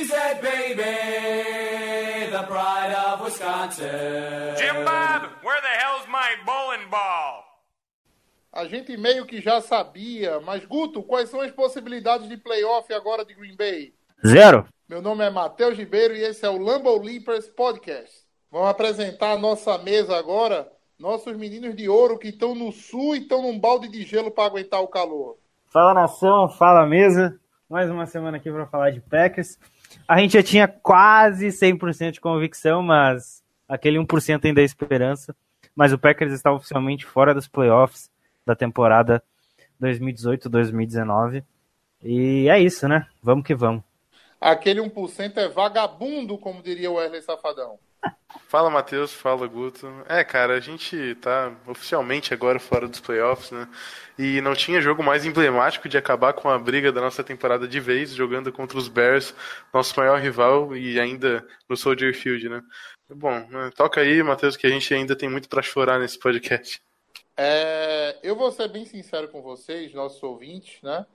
A baby, the pride of Wisconsin. Jim Bob, where the hell's my bowling ball? A gente meio que já sabia, mas Guto, quais são as possibilidades de playoff agora de Green Bay? Zero. Meu nome é Matheus Ribeiro e esse é o Lambo Leapers Podcast. Vamos apresentar a nossa mesa agora, nossos meninos de ouro que estão no sul e estão num balde de gelo para aguentar o calor. Fala nação, fala mesa. Mais uma semana aqui para falar de Packers. A gente já tinha quase 100% de convicção, mas aquele 1% ainda é esperança. Mas o Packers está oficialmente fora dos playoffs da temporada 2018-2019. E é isso, né? Vamos que vamos. Aquele 1% é vagabundo, como diria o Wesley Safadão. Fala Matheus, fala Guto. É, cara, a gente tá oficialmente agora fora dos playoffs, né? E não tinha jogo mais emblemático de acabar com a briga da nossa temporada de vez, jogando contra os Bears, nosso maior rival, e ainda no Soldier Field, né? Bom, né? toca aí, Matheus, que a gente ainda tem muito para chorar nesse podcast. É, eu vou ser bem sincero com vocês, nossos ouvintes, né?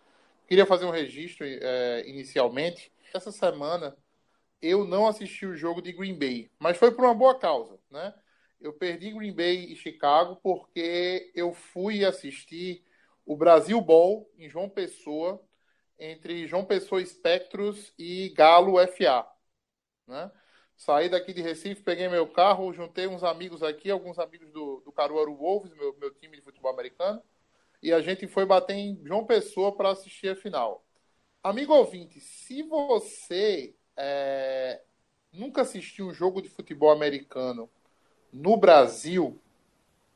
Queria fazer um registro é, inicialmente. Essa semana eu não assisti o jogo de Green Bay, mas foi por uma boa causa, né? Eu perdi Green Bay e Chicago porque eu fui assistir o Brasil Ball em João Pessoa, entre João Pessoa Espectros e Galo FA, né? Saí daqui de Recife, peguei meu carro, juntei uns amigos aqui, alguns amigos do, do Caruaru Wolves, meu, meu time de futebol americano, e a gente foi bater em João Pessoa para assistir a final. Amigo ouvinte, se você é, nunca assistiu um jogo de futebol americano no Brasil,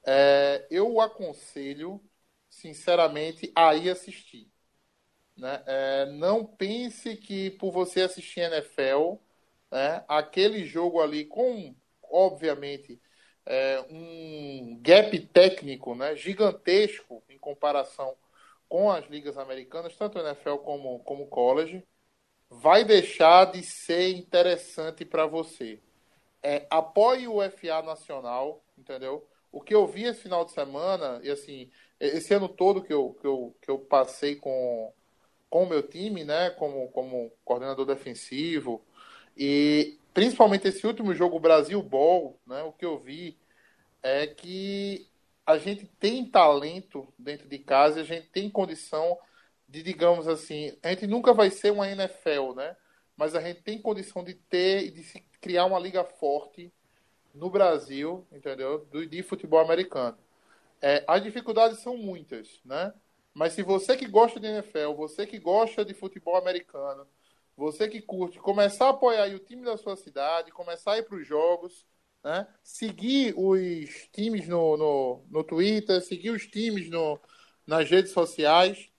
é, eu aconselho, sinceramente, a ir assistir. Né? É, não pense que por você assistir NFL, né, aquele jogo ali com, obviamente, é, um gap técnico né, gigantesco em comparação com as ligas americanas, tanto NFL como, como college, vai deixar de ser interessante para você. É, apoie o FA Nacional, entendeu? O que eu vi esse final de semana, e assim, esse ano todo que eu, que eu, que eu passei com, com o meu time, né, como, como coordenador defensivo, e principalmente esse último jogo, Brasil Ball, né, o que eu vi é que a gente tem talento dentro de casa, a gente tem condição de, digamos assim, a gente nunca vai ser uma NFL, né? Mas a gente tem condição de ter e de se criar uma liga forte no Brasil, entendeu? Do, de futebol americano. É, as dificuldades são muitas, né? Mas se você que gosta de NFL, você que gosta de futebol americano, você que curte, começar a apoiar o time da sua cidade, começar a ir para os jogos, né? seguir os times no, no, no Twitter, seguir os times no, nas redes sociais,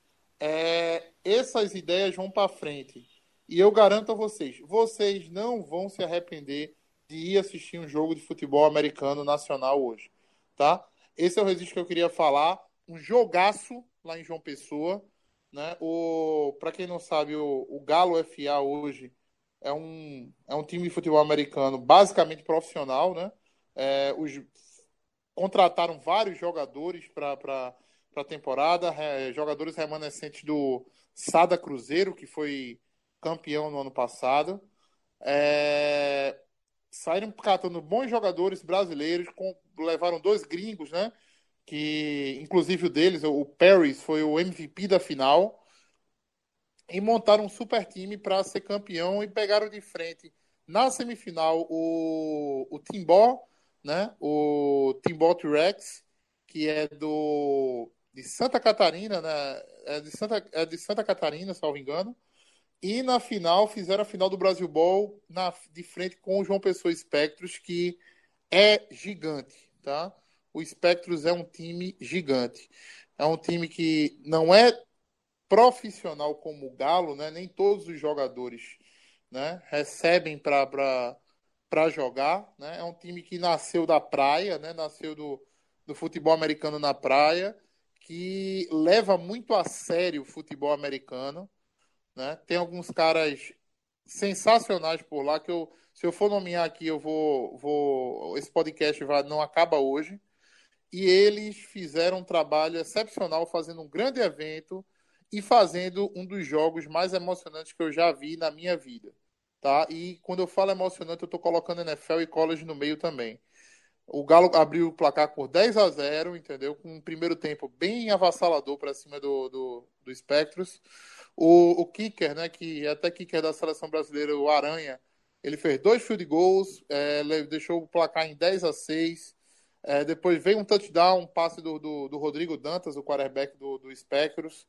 é, essas ideias vão para frente. E eu garanto a vocês, vocês não vão se arrepender de ir assistir um jogo de futebol americano nacional hoje, tá? Esse é o registro que eu queria falar. Um jogaço lá em João Pessoa, né? O, para quem não sabe, o, o Galo FA hoje é um, é um time de futebol americano basicamente profissional, né? É, os, contrataram vários jogadores para para a temporada, jogadores remanescentes do Sada Cruzeiro, que foi campeão no ano passado. É, saíram catando bons jogadores brasileiros, com, levaram dois gringos, né? Que, inclusive o deles, o Paris, foi o MVP da final. E montaram um super time para ser campeão e pegaram de frente na semifinal o, o Timbó, né? O Timbó T-Rex, que é do de Santa Catarina, né? É de Santa, é de Santa Catarina, salvo engano. E na final, fizeram a final do Brasil Ball na, de frente com o João Pessoa Espectros, que é gigante, tá? O Espectros é um time gigante. É um time que não é profissional como o Galo, né? Nem todos os jogadores né, recebem para jogar. Né? É um time que nasceu da praia, né? nasceu do, do futebol americano na praia, que leva muito a sério o futebol americano. Né? Tem alguns caras sensacionais por lá que eu, se eu for nomear aqui, eu vou, vou esse podcast vai, não acaba hoje. E eles fizeram um trabalho excepcional fazendo um grande evento e fazendo um dos jogos mais emocionantes que eu já vi na minha vida tá? E quando eu falo emocionante, eu estou colocando NFL e college no meio também. O Galo abriu o placar por 10 a 0, entendeu? Com um primeiro tempo bem avassalador para cima do, do, do Spectros. O, o kicker, né, que é até kicker da seleção brasileira, o Aranha, ele fez dois field goals, é, deixou o placar em 10 a 6. É, depois veio um touchdown, um passe do, do, do Rodrigo Dantas, o quarterback do, do Spectros.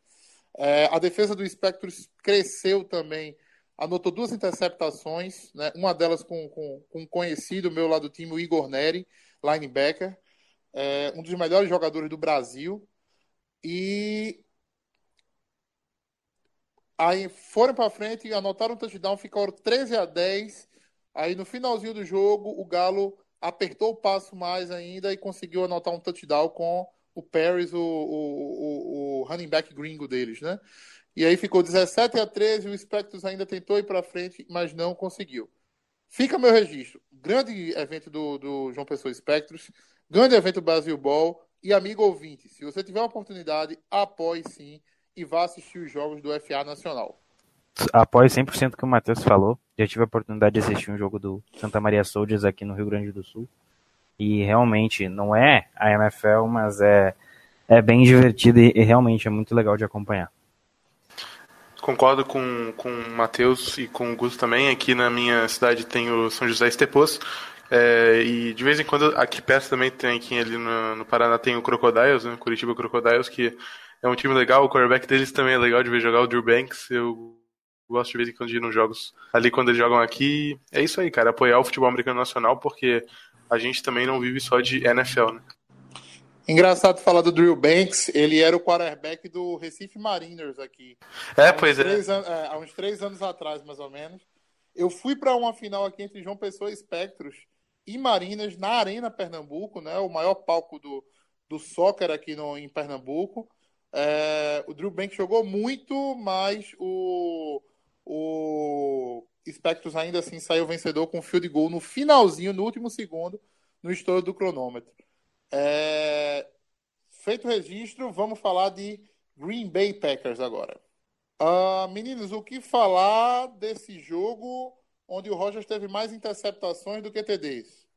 É, a defesa do Spectros cresceu também anotou duas interceptações, né? uma delas com, com, com um conhecido meu lá do time, o Igor Neri, linebacker, é, um dos melhores jogadores do Brasil. E aí foram para frente anotaram um touchdown, ficaram 13 a 10. Aí no finalzinho do jogo, o Galo apertou o passo mais ainda e conseguiu anotar um touchdown com o Paris, o, o, o, o running back gringo deles, né? E aí ficou 17 a 13, o Spectros ainda tentou ir para frente, mas não conseguiu. Fica meu registro. Grande evento do, do João Pessoa Spectros, grande evento Brasil Ball. E amigo ouvinte, se você tiver a oportunidade, apoie sim e vá assistir os jogos do FA Nacional. Apoio 100% o que o Matheus falou. Já tive a oportunidade de assistir um jogo do Santa Maria Soldiers aqui no Rio Grande do Sul. E realmente não é a NFL, mas é, é bem divertido e, e realmente é muito legal de acompanhar. Concordo com, com o Matheus e com o Gusto também. Aqui na minha cidade tem o São José Estepos. É, e de vez em quando, aqui perto também tem, aqui ali no, no Paraná, tem o Crocodiles, né? Curitiba Crocodiles, que é um time legal. O quarterback deles também é legal de ver jogar o Drew Banks. Eu gosto de vez em quando de ir nos jogos ali quando eles jogam aqui. É isso aí, cara. Apoiar o futebol americano nacional, porque a gente também não vive só de NFL, né? Engraçado falar do Drew Banks, ele era o quarterback do Recife Mariners aqui. É, pois é. An é. Há uns três anos atrás, mais ou menos. Eu fui para uma final aqui entre João Pessoa e Espectros e Marinas, na Arena Pernambuco, né? O maior palco do, do soccer aqui no, em Pernambuco. É, o Drew Banks jogou muito, mas o, o Spectros ainda assim saiu vencedor com field goal no finalzinho, no último segundo, no estouro do cronômetro. É... Feito o registro, vamos falar de Green Bay Packers agora. Uh, meninos, o que falar desse jogo onde o Rogers teve mais interceptações do que TDs?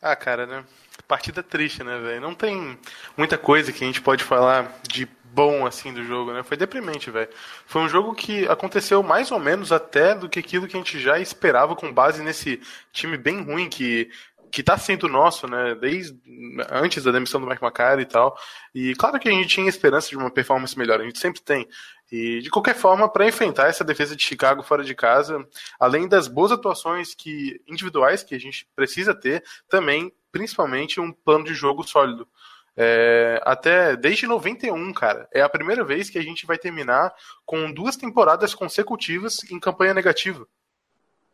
Ah, cara, né? Partida triste, né, velho? Não tem muita coisa que a gente pode falar de bom assim do jogo, né? Foi deprimente, velho. Foi um jogo que aconteceu mais ou menos até do que aquilo que a gente já esperava com base nesse time bem ruim que que está sendo nosso, né, desde antes da demissão do Mike McCarthy e tal. E claro que a gente tinha esperança de uma performance melhor, a gente sempre tem. E de qualquer forma, para enfrentar essa defesa de Chicago fora de casa, além das boas atuações que individuais que a gente precisa ter, também, principalmente, um plano de jogo sólido. É, até desde 91, cara. É a primeira vez que a gente vai terminar com duas temporadas consecutivas em campanha negativa.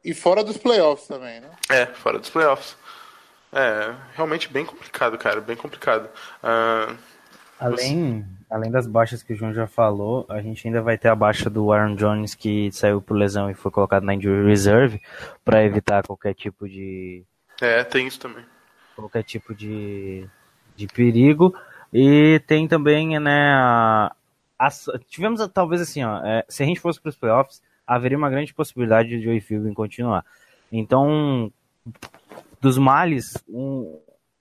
E fora dos playoffs também, né? É, fora dos playoffs. É, realmente bem complicado, cara, bem complicado. Uh, além, você... além das baixas que o João já falou, a gente ainda vai ter a baixa do Aaron Jones que saiu por lesão e foi colocado na injury reserve para evitar qualquer tipo de É, tem isso também. Qualquer tipo de, de perigo e tem também, né, a, a, tivemos talvez assim, ó, é, se a gente fosse para os playoffs, haveria uma grande possibilidade de Joey Philbin continuar. Então, dos males, um,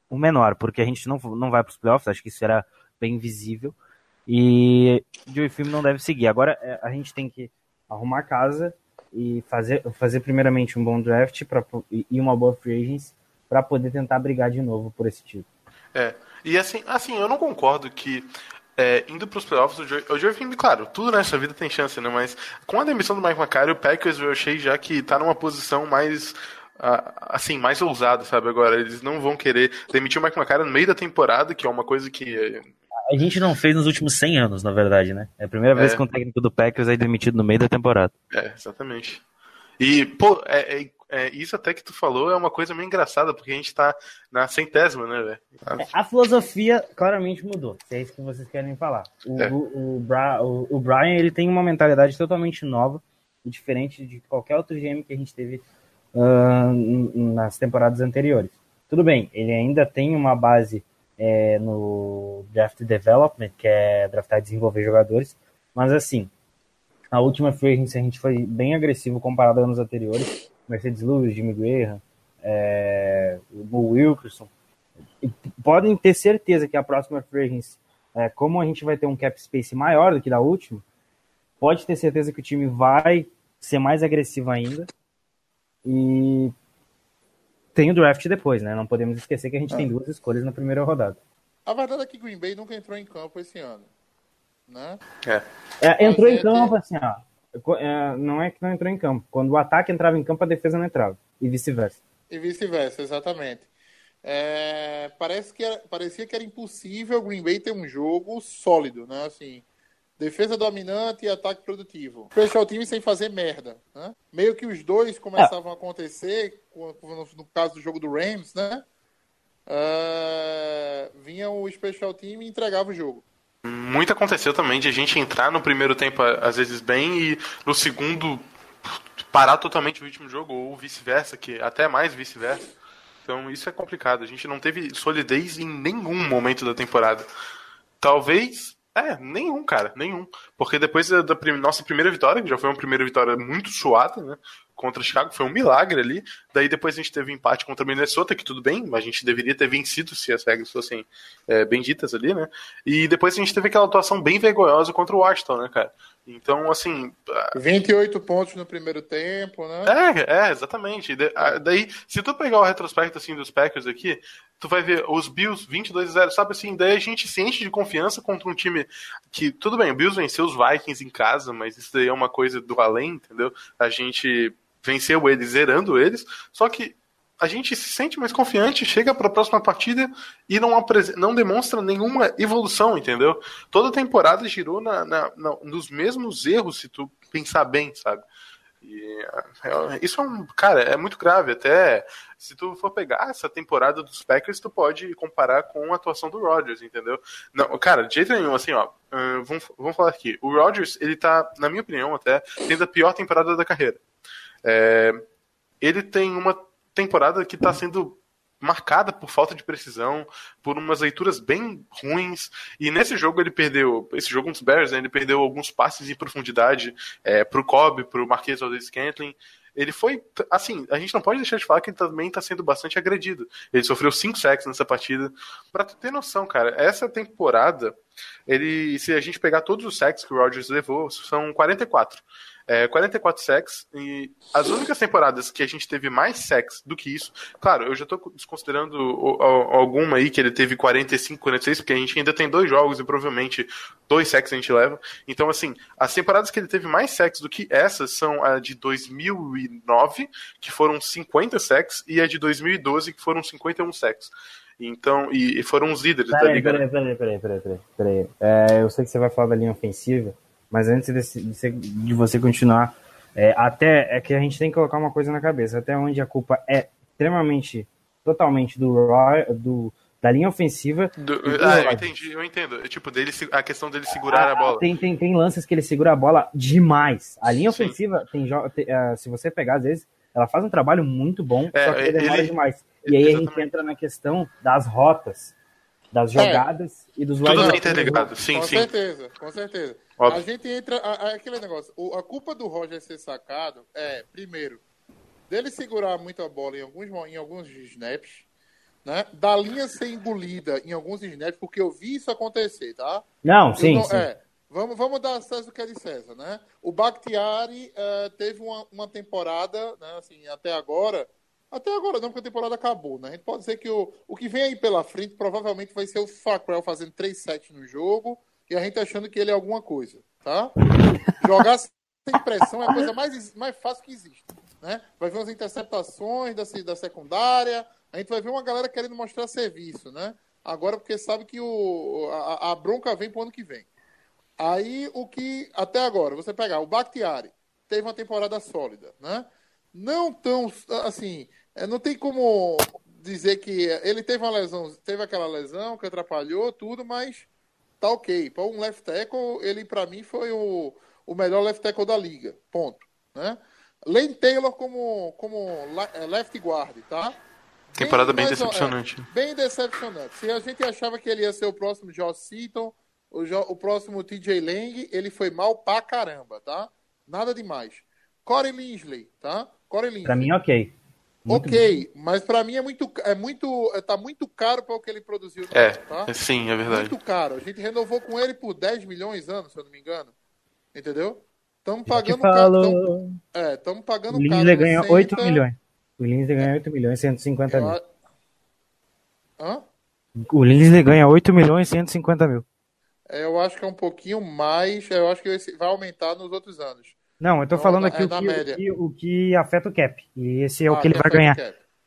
um menor, porque a gente não, não vai para os playoffs, acho que isso era bem visível. E o filme não deve seguir. Agora é, a gente tem que arrumar casa e fazer, fazer primeiramente um bom draft pra, e uma boa free agency para poder tentar brigar de novo por esse título. É. E assim, assim, eu não concordo que é, indo para os playoffs, o Joe, o claro, tudo nessa vida tem chance, né? Mas com a demissão do Mike McCarthy, o Packers eu achei já que está numa posição mais assim, mais ousado, sabe? Agora, eles não vão querer demitir o Mike McCarthy no meio da temporada, que é uma coisa que. a gente não fez nos últimos 100 anos, na verdade, né? É a primeira vez É. que um técnico do Packers é demitido no meio da temporada. É, exatamente. E, pô, é, é- é, isso até que tu falou é uma coisa meio engraçada, porque a gente tá na centésima, né, velho? A filosofia claramente mudou, se é isso que vocês querem falar. O, É. o, o, Bra- o- o Brian ele tem uma mentalidade totalmente nova e diferente de qualquer outro GM que a gente teve n- nas temporadas anteriores. Tudo bem, ele ainda tem uma base é, no draft development, que é draftar e desenvolver jogadores, mas assim, a última free agency a gente foi bem agressivo comparado a anos anteriores. Mercedes Lewis, Jimmy Graham, é, o Wilkerson. E podem ter certeza que a próxima free agency, é, como a gente vai ter um cap space maior do que da última, pode ter certeza que o time vai ser mais agressivo ainda. E tem o draft depois, né? Não podemos esquecer que a gente tem duas escolhas na primeira rodada. A verdade é que Green Bay nunca entrou em campo esse ano. Né? É. É, entrou Mas em é- campo assim, ó. É, não é que não entrou em campo. Quando o ataque entrava em campo, a defesa não entrava. E vice-versa. E vice-versa, exatamente. É, parece que era- parecia que era impossível o Green Bay ter um jogo sólido, né? Assim, defesa dominante e ataque produtivo. Special time sem fazer merda, né? Meio que os dois começavam a acontecer, co- no, caso do jogo do Rams, né? É, vinha o special team e entregava o jogo. Muito aconteceu também de a gente entrar no primeiro tempo, às vezes, bem, e no segundo parar totalmente o do jogo, ou vice-versa, que até mais vice-versa. Então isso é complicado. A gente não teve solidez em nenhum momento da temporada. Talvez. É, nenhum, cara, nenhum. Porque depois da, prim- nossa primeira vitória, que já foi uma primeira vitória muito suada, né? Contra Chicago, foi um milagre ali. Daí depois a gente teve um empate contra Minnesota, que tudo bem, mas a gente deveria ter vencido se as regras fossem é, benditas ali, né? E depois a gente teve aquela atuação bem vergonhosa contra o Washington, né, cara? Então, assim, 28 pontos no primeiro tempo, né? é, é, exatamente. Da- a- Daí, se tu pegar o retrospecto assim dos Packers aqui, tu vai ver os Bills 22 a 0, sabe assim, daí a gente se enche de confiança contra um time que, tudo bem, o Bills venceu os Vikings em casa, mas isso daí é uma coisa do além, entendeu? A gente venceu eles zerando eles, só que a gente se sente mais confiante, chega para a próxima partida e não, não demonstra nenhuma evolução, entendeu? Toda temporada girou na, na- na- nos mesmos erros, se tu pensar bem, sabe? E, é, isso é um. Cara, é muito grave. Até se tu for pegar essa temporada dos Packers, tu pode comparar com a atuação do Rodgers, entendeu? Não, cara, de jeito nenhum, assim, ó. vamos, vamos falar aqui. O Rodgers, ele tá, na minha opinião, até, tendo a pior temporada da carreira. É, ele tem uma temporada que está sendo marcada por falta de precisão, por umas leituras bem ruins. E nesse jogo ele perdeu, esse jogo dos Bears, né, ele perdeu alguns passes em profundidade é, pro Cobb, pro Marquês Valdez Scantling. Ele foi, assim, a gente não pode deixar de falar que ele também está sendo bastante agredido. Ele sofreu cinco sacks nessa partida. Pra tu ter noção, cara, essa temporada, ele, se a gente pegar todos os sacks que o Rodgers levou, são 44. É, 44 sacks e as únicas temporadas que a gente teve mais sacks do que isso, claro, eu já tô desconsiderando alguma aí que ele teve 45, 46, porque a gente ainda tem dois jogos e provavelmente dois sacks a gente leva. Então, assim, as temporadas que ele teve mais sacks do que essas são a de 2009, que foram 50 sacks, e a de 2012, que foram 51 sacks. Então, e, foram os líderes da Peraí, liga. né? peraí, peraí, peraí, peraí, peraí, peraí. É, eu sei que você vai falar da linha ofensiva, mas antes de, você- de você continuar, é, até é que a gente tem que colocar uma coisa na cabeça, até onde a culpa é extremamente, totalmente do, Roy, do da linha ofensiva. Do- do ah, eu entendi, eu entendo. Tipo, dele, a questão dele segurar a bola. Tem, tem, tem lances que ele segura a bola demais. A linha Sim. ofensiva, tem, tem, ah, se você pegar, às vezes, ela faz um trabalho muito bom, É, só que ele demora ele- demais. E aí a gente Exatamente. entra na questão das rotas, das jogadas e dos Tudo wide tá interligado. Sim, com sim. certeza, com certeza. Óbvio. A gente entra. a- a- aquele negócio. o- a culpa do Roger ser sacado é, primeiro, dele segurar muito a bola em alguns, em alguns snaps, né? Da linha ser engolida em alguns snaps, porque eu vi isso acontecer, tá? Não, sim, não- sim. É, vamos, vamos dar César o que é de César, né? O Bakhtiari eh, teve uma, uma temporada, né, assim, até agora. Até agora não, porque a temporada acabou, né? A gente pode dizer que o, o que vem aí pela frente provavelmente vai ser o Fackrell fazendo 3 sets no jogo e a gente achando que ele é alguma coisa, tá? Jogar sem pressão é a coisa mais, mais fácil que existe, né? Vai ver umas interceptações da, da secundária, a gente vai ver uma galera querendo mostrar serviço, né? agora porque sabe que o, a, a bronca vem pro ano que vem. Aí o que, até agora, você pegar o Bakhtiari, teve uma temporada sólida, né? Não tão, assim, é, não tem como dizer que ele teve uma lesão, teve aquela lesão que atrapalhou tudo, mas tá ok. Para um left tackle, ele para mim foi o, o melhor left tackle da liga, ponto, né? Lane Taylor como, como é, left guard, tá? Temporada bem, mais- decepcionante. é, bem decepcionante. Se a gente achava que ele ia ser o próximo Josh Seaton, o, Jo- o próximo TJ Lang, ele foi mal pra caramba, tá? Nada demais. Corey Linsley, tá? Corey Linsley. Pra mim, ok. Muito ok, mas pra mim é muito, é muito, é, tá muito caro para o que ele produziu. É, ano, tá? é, sim, é verdade. Muito caro. A gente renovou com ele por 10 milhões anos, se eu não me engano. Entendeu? Estamos pagando caro. Tamo, é, estamos pagando O caro. Lindsay ganha no 8 center. milhões. O Lindsay ganha 8 milhões e 150 Eu mil. Hã? O Lindsay ganha 8 milhões e 150 mil. É, Eu acho que é um pouquinho mais. Eu acho que vai aumentar nos outros anos. Não, eu tô Não, falando é aqui o, na que, o, que, o que afeta o cap. E esse é o Ah, que ele vai ganhar.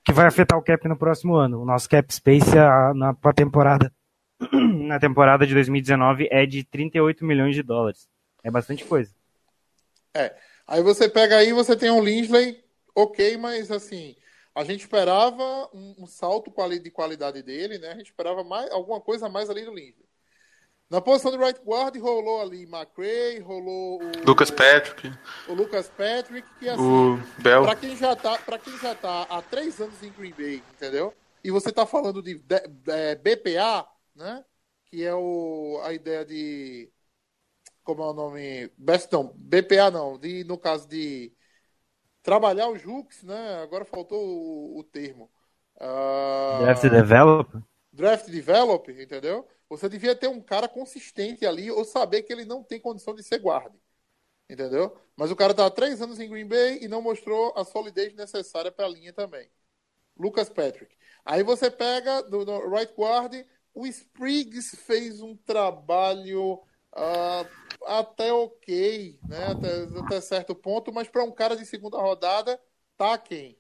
Que vai afetar o cap no próximo ano. O nosso cap space a- na pra temporada. Na temporada de 2019 é de 38 milhões de dólares. É bastante coisa. É. Aí você pega aí, você tem um Linsley, ok, mas assim, a gente esperava um, um salto de qualidade dele, né? A gente esperava mais, alguma coisa a mais ali do Linsley. Na posição do right guard rolou ali McRae, rolou o Lucas Patrick, o Lucas Patrick, que assim, o Bell. Pra quem já tá, para quem já tá há três anos em Green Bay, entendeu? E você tá falando de, de- é, BPA, né? Que é o a ideia de como é o nome? Best não, BPA não, de no caso de trabalhar os hooks, né? Agora faltou o, o termo. Ah, Draft developer. draft develop, entendeu? Você devia ter um cara consistente ali ou saber que ele não tem condição de ser guarda. Entendeu? Mas o cara tá há três anos em Green Bay e não mostrou a solidez necessária para a linha também. Lucas Patrick. Aí você pega do, do right guard, o Spriggs fez um trabalho ah, até ok, né? Até, até certo ponto, mas para um cara de segunda rodada, tá quem?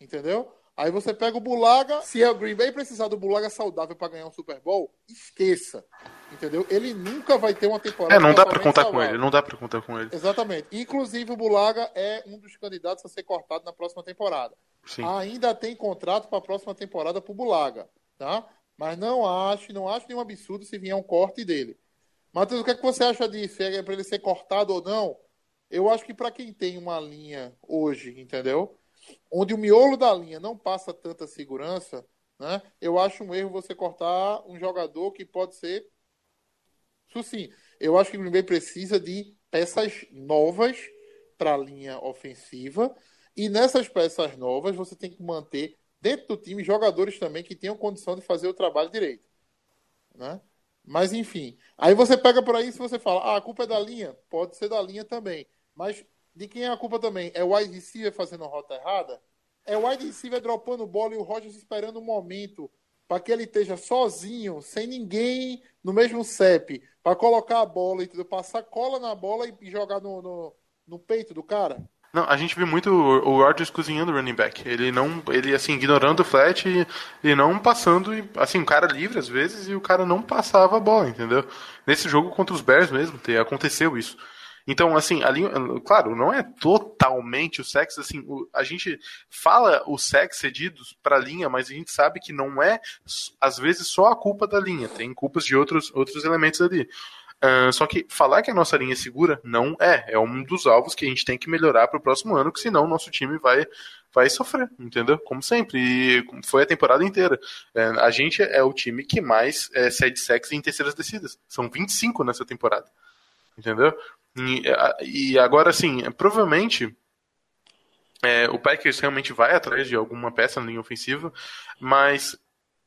Entendeu? Aí você pega o Bulaga, se o Green Bay precisar do Bulaga saudável para ganhar um Super Bowl, esqueça. Entendeu? Ele nunca vai ter uma temporada É, não dá pra totalmente contar com saudável. ele, não dá pra contar com ele. Exatamente. Inclusive, o Bulaga é um dos candidatos a ser cortado na próxima temporada. Sim. Ainda tem contrato para a próxima temporada para o Bulaga, tá? Mas não acho, não acho nenhum absurdo se vier um corte dele. Matheus, o que, é que você acha disso? É para ele ser cortado ou não? Eu acho que para quem tem uma linha hoje, entendeu? Onde o miolo da linha não passa tanta segurança, né? Eu acho um erro você cortar um jogador que pode ser isso sim, eu acho que o Green Bay precisa de peças novas para a linha ofensiva. E nessas peças novas, você tem que manter dentro do time jogadores também que tenham condição de fazer o trabalho direito. Né? Mas enfim, aí você pega por aí e você fala, ah, a culpa é da linha? Pode ser da linha também. Mas de quem é a culpa também? É o wide receiver fazendo a rota errada? É o wide receiver dropando bola e o Rogers esperando um momento para que ele esteja sozinho, sem ninguém no mesmo CEP, para colocar a bola, entendeu? passar cola na bola e jogar no, no, no peito do cara? Não, a gente viu muito o o Rodgers cozinhando o running back. Ele não, ele assim, ignorando o flat e, e não passando, e, assim, o cara livre às vezes e o cara não passava a bola, entendeu? Nesse jogo contra os Bears mesmo, te- aconteceu isso. Então, assim, a linha, claro, não é totalmente o sexo, assim, o- a gente fala os sacks cedidos para a linha, mas a gente sabe que não é, às vezes, só a culpa da linha, tem culpas de outros, outros elementos ali. Ah, só que falar que a nossa linha é segura não é. É um dos alvos que a gente tem que melhorar para o próximo ano, que senão o nosso time vai, vai sofrer, entendeu? Como sempre. E foi a temporada inteira. A gente é o time que mais é, cede sacks em terceiras descidas. São 25 nessa temporada. Entendeu? E, a- e agora, assim, provavelmente. é, o Packers realmente vai atrás de alguma peça na linha ofensiva, mas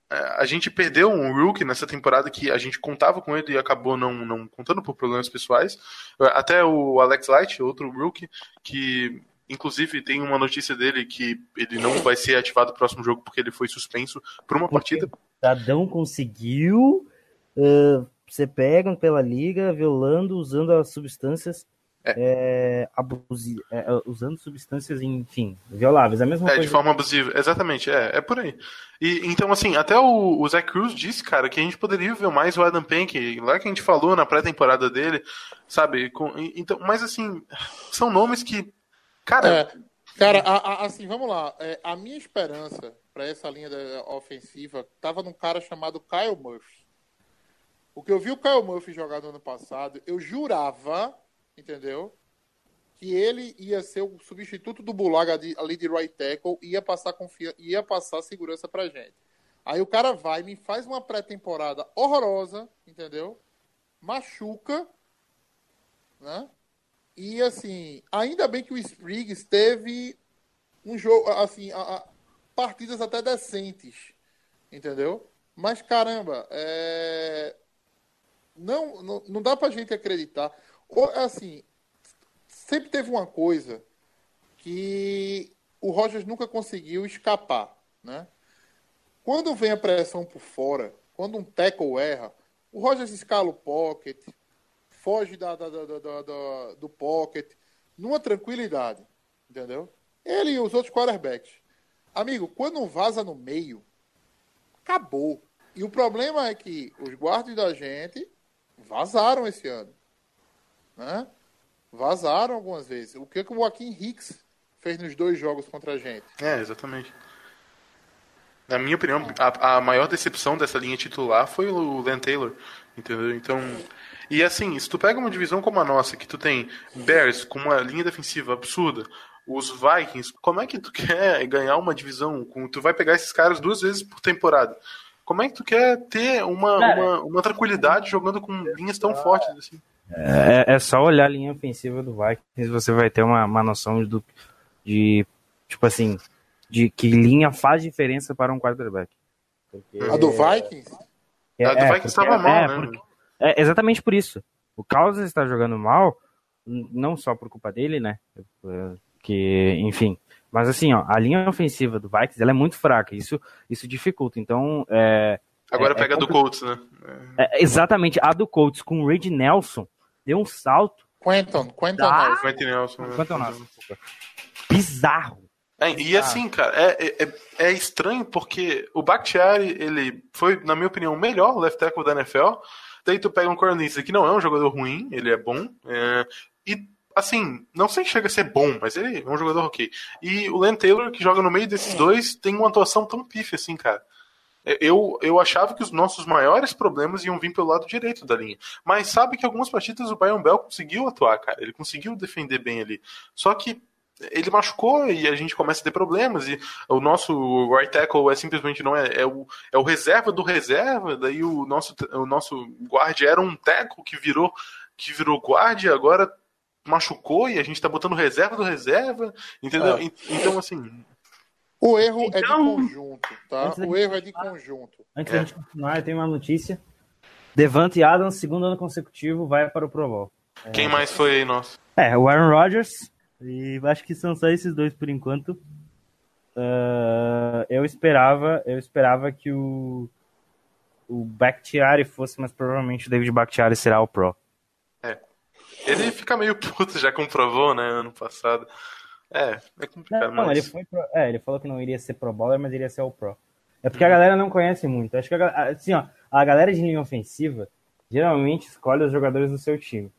é, a gente perdeu um rookie nessa temporada que a gente contava com ele e acabou não, não contando por problemas pessoais. Até o Alex Light, outro rookie, que inclusive tem uma notícia dele que ele não vai ser ativado no próximo jogo porque ele foi suspenso por uma partida. Cidadão conseguiu uh, ser pego pela liga, violando, usando as substâncias é, abusi- é, é, usando substâncias, enfim, violáveis. A mesma É, coisa. de forma abusiva. Exatamente, é, é por aí. E, então, assim, até o, o Zach Cruz disse, cara, que a gente poderia ver mais o Adam Pank, lá que a gente falou na pré-temporada dele, sabe? Com- e- então, mas, assim, são nomes que, cara, É, cara, a- a- assim, vamos lá. É, a minha esperança para essa linha da- ofensiva tava num cara chamado Kyle Murphy. O que eu vi o Kyle Murphy jogar no ano passado, eu jurava, entendeu? Que ele ia ser o substituto do Bulaga ali de right tackle ia passar confiança, ia passar segurança pra gente. Aí o cara vai, me faz uma pré-temporada horrorosa, entendeu? Machuca, né? E assim, ainda bem que o Spriggs teve um jogo, assim, a- a- partidas até decentes, entendeu? Mas caramba, é... não, não, não dá pra gente acreditar. Assim, sempre teve uma coisa que o Rogers nunca conseguiu escapar, né? Quando vem a pressão por fora, quando um tackle erra, o Rogers escala o pocket, foge da, da- da- da- da- da- do pocket, numa tranquilidade, entendeu? Ele e os outros quarterbacks. Amigo, quando vaza no meio, acabou. E o problema é que os guardas da gente vazaram esse ano. Né? Vazaram algumas vezes. O que, que o Joaquim Hicks fez nos dois jogos contra a gente? É, exatamente. Na minha opinião, a, a maior decepção dessa linha titular foi o Len Taylor, entendeu? Então, e assim, se tu pega uma divisão como a nossa, que tu tem Bears com uma linha defensiva absurda, os Vikings, como é que tu quer ganhar uma divisão? Com, tu vai pegar esses caras duas vezes por temporada. Como é que tu quer ter uma, Cara, uma, uma tranquilidade jogando com linhas tão fortes assim? É, é só olhar a linha ofensiva do Vikings, você vai ter uma, uma noção do, de, tipo assim, de que linha faz diferença para um quarterback. Porque- A do Vikings? É, A do é, Vikings estava mal, é, né? porque- é exatamente por isso. O Cousins está jogando mal, não só por culpa dele, né? É, Que, enfim. Mas assim, ó, a linha ofensiva do Vikings ela é muito fraca. Isso, isso dificulta. Então, é, Agora É- pega é a do Colts, né? é, exatamente a do Colts com o Reid Nelson deu um salto. Quentin, Quentin Ah! Nelson. Quentin Nelson. né? É nosso? Desculpa. Bizarro. É, e assim, cara, é, é, é estranho porque o Bakhtiari, ele foi, na minha opinião, o melhor left tackle da NFL. Daí tu pega um Cornelius que não é um jogador ruim, ele é bom. é, e, assim, não sei se chega a ser bom, mas ele é um jogador ok. E o Len Taylor, que joga no meio desses dois, tem uma atuação tão pífia assim, cara. É, Eu, eu achava que os nossos maiores problemas iam vir pelo lado direito da linha. Mas sabe que algumas partidas o Brian Bell conseguiu atuar, cara. Ele conseguiu defender bem ali. Só que ele machucou e a gente começa a ter problemas. E o nosso right tackle é simplesmente não é, é, o, é o reserva do reserva. Daí o nosso, o nosso guard era um tackle que virou que virou guard e agora machucou e a gente tá botando reserva do reserva. Entendeu? É. Então, assim. O erro é de Então, conjunto, tá? O erro é de conjunto. Antes É. da gente continuar, eu tenho uma notícia. Devante Adams, segundo ano consecutivo, vai para o Pro Bowl. Quem mais foi aí, nosso? É, o Aaron Rodgers. E acho que são só esses dois por enquanto. Ah, eu esperava, eu esperava que o o Bakhtiari fosse, mas provavelmente o David Bakhtiari será o Pro. Ele fica meio puto, já comprovou, né, ano passado. É, é complicado, Não, mas... ele foi pro, é, ele falou que não iria ser Pro Bowler, mas iria ser o Pro. É porque a galera não conhece muito. Acho que a, assim, ó, a galera de linha ofensiva geralmente escolhe os jogadores do seu time.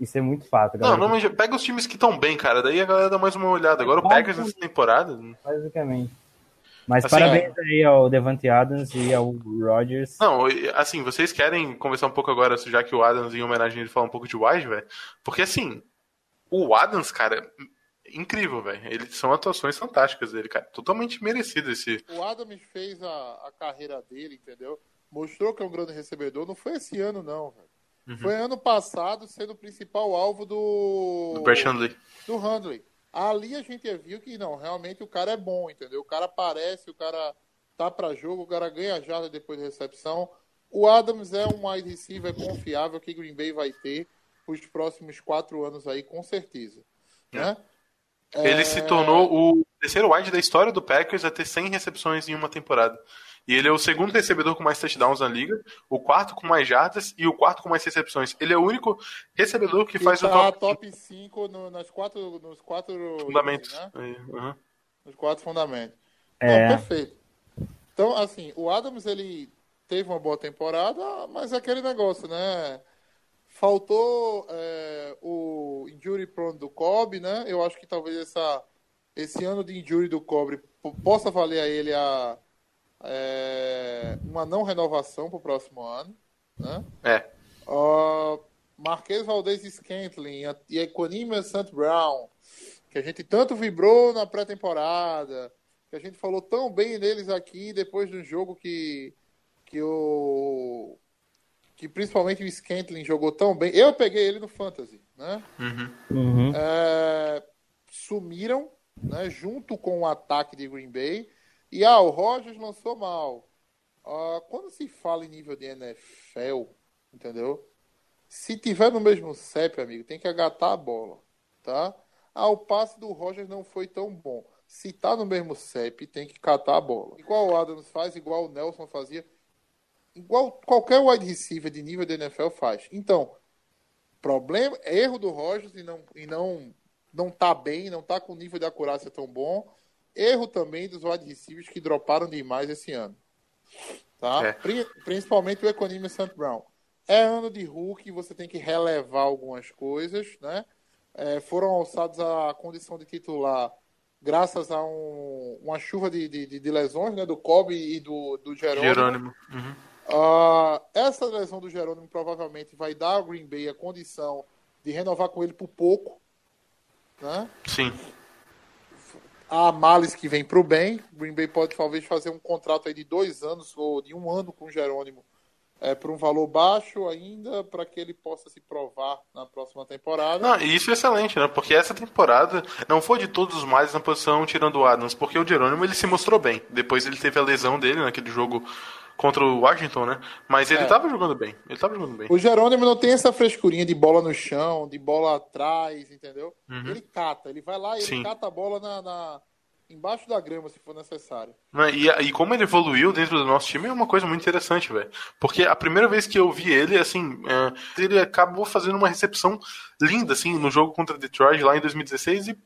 Isso- é muito fato. Não, não, mas pega os times que estão bem, cara. Daí a galera dá mais uma olhada. Agora o Packers nessa temporada. Basicamente. Mas Assim, parabéns aí ao Devante Adams e ao Rodgers. Não, assim, vocês querem conversar um pouco agora, já que o Adams, em homenagem a ele, fala um pouco de wide, velho? Porque, assim, o Adams, cara, incrível, velho. São atuações fantásticas dele, cara. Totalmente merecido esse. O Adams fez a, a carreira dele, entendeu? Mostrou que é um grande recebedor. Não foi esse ano, não, velho. Uhum. Foi ano passado sendo o principal alvo do. Do Brett Hundley. do Handley. Ali a gente viu que não, realmente o cara é bom, entendeu? O cara aparece, o cara tá pra jogo, o cara ganha jarda depois da recepção. O Adams é um wide receiver confiável que Green Bay vai ter os próximos quatro anos aí, com certeza. Né? Ele É, se tornou o terceiro wide da história do Packers a ter 100 recepções em uma temporada. E ele é o segundo recebedor com mais touchdowns na liga, o quarto com mais jardas e o quarto com mais recepções. Ele é o único recebedor que faz tá o top, top 5 no, nas quatro, nos quatro fundamentos. né? Aham. Nos quatro fundamentos. É. Não, perfeito. Então, assim, o Adams, ele teve uma boa temporada, mas é aquele negócio, né? Faltou é, o injury prone do Kobe, né? Eu acho que talvez essa, esse ano de injury do Kobe po- possa valer a ele a, é, uma não renovação para o próximo ano, né? É. Uh, Marquês Valdez Scantling e Equanimous Sant Brown, que a gente tanto vibrou na pré-temporada, que a gente falou tão bem neles aqui depois do jogo que, que o que principalmente o Scantling jogou tão bem. Eu peguei ele no Fantasy, né? Uhum. É, sumiram, né, junto com o ataque de Green Bay. E ah, o Rogers lançou mal. Ah, quando se fala em nível de NFL, entendeu? Se tiver no mesmo CEP, amigo, tem que agatar a bola, tá? Ah, o passe do Rogers não foi tão bom. Se tá no mesmo CEP, tem que catar a bola. Igual o Adams faz, igual o Nelson fazia, igual qualquer wide receiver de nível de NFL faz. Então, problema, erro do Rogers e não e não não tá bem, não tá com nível de acurácia tão bom. Erro também dos wide receivers que droparam demais esse ano. Tá? É. Pri- Principalmente o Economia Sant Brown. É ano de Hulk, você tem que relevar algumas coisas, né? É, foram alçados à condição de titular graças a um- uma chuva de, de, de- lesões, né? Do Kobe e do, do Jerônimo. Jerônimo. Uhum. Ah, essa lesão do Jerônimo provavelmente vai dar ao Green Bay a condição de renovar com ele por pouco. Né? Sim. Há males que vem para o bem. O Green Bay pode talvez fazer um contrato aí de dois anos ou de um ano com o Jerônimo é, por um valor baixo ainda, para que ele possa se provar na próxima temporada. Não, isso é excelente, né? Porque essa temporada não foi de todos os males na posição tirando o Adams, porque o Jerônimo ele se mostrou bem. Depois ele teve a lesão dele naquele jogo contra o Washington, né? Mas ele É. tava jogando bem. Ele tava jogando bem. O Jerônimo não tem essa frescurinha de bola no chão, de bola atrás, entendeu? Ele cata, ele vai lá e ele Sim. cata a bola na, na- embaixo da grama, se for necessário. E, e como ele evoluiu dentro do nosso time é uma coisa muito interessante, velho. Porque a primeira vez que eu vi ele, assim, é, ele acabou fazendo uma recepção linda, assim, no jogo contra Detroit lá em 2016 e,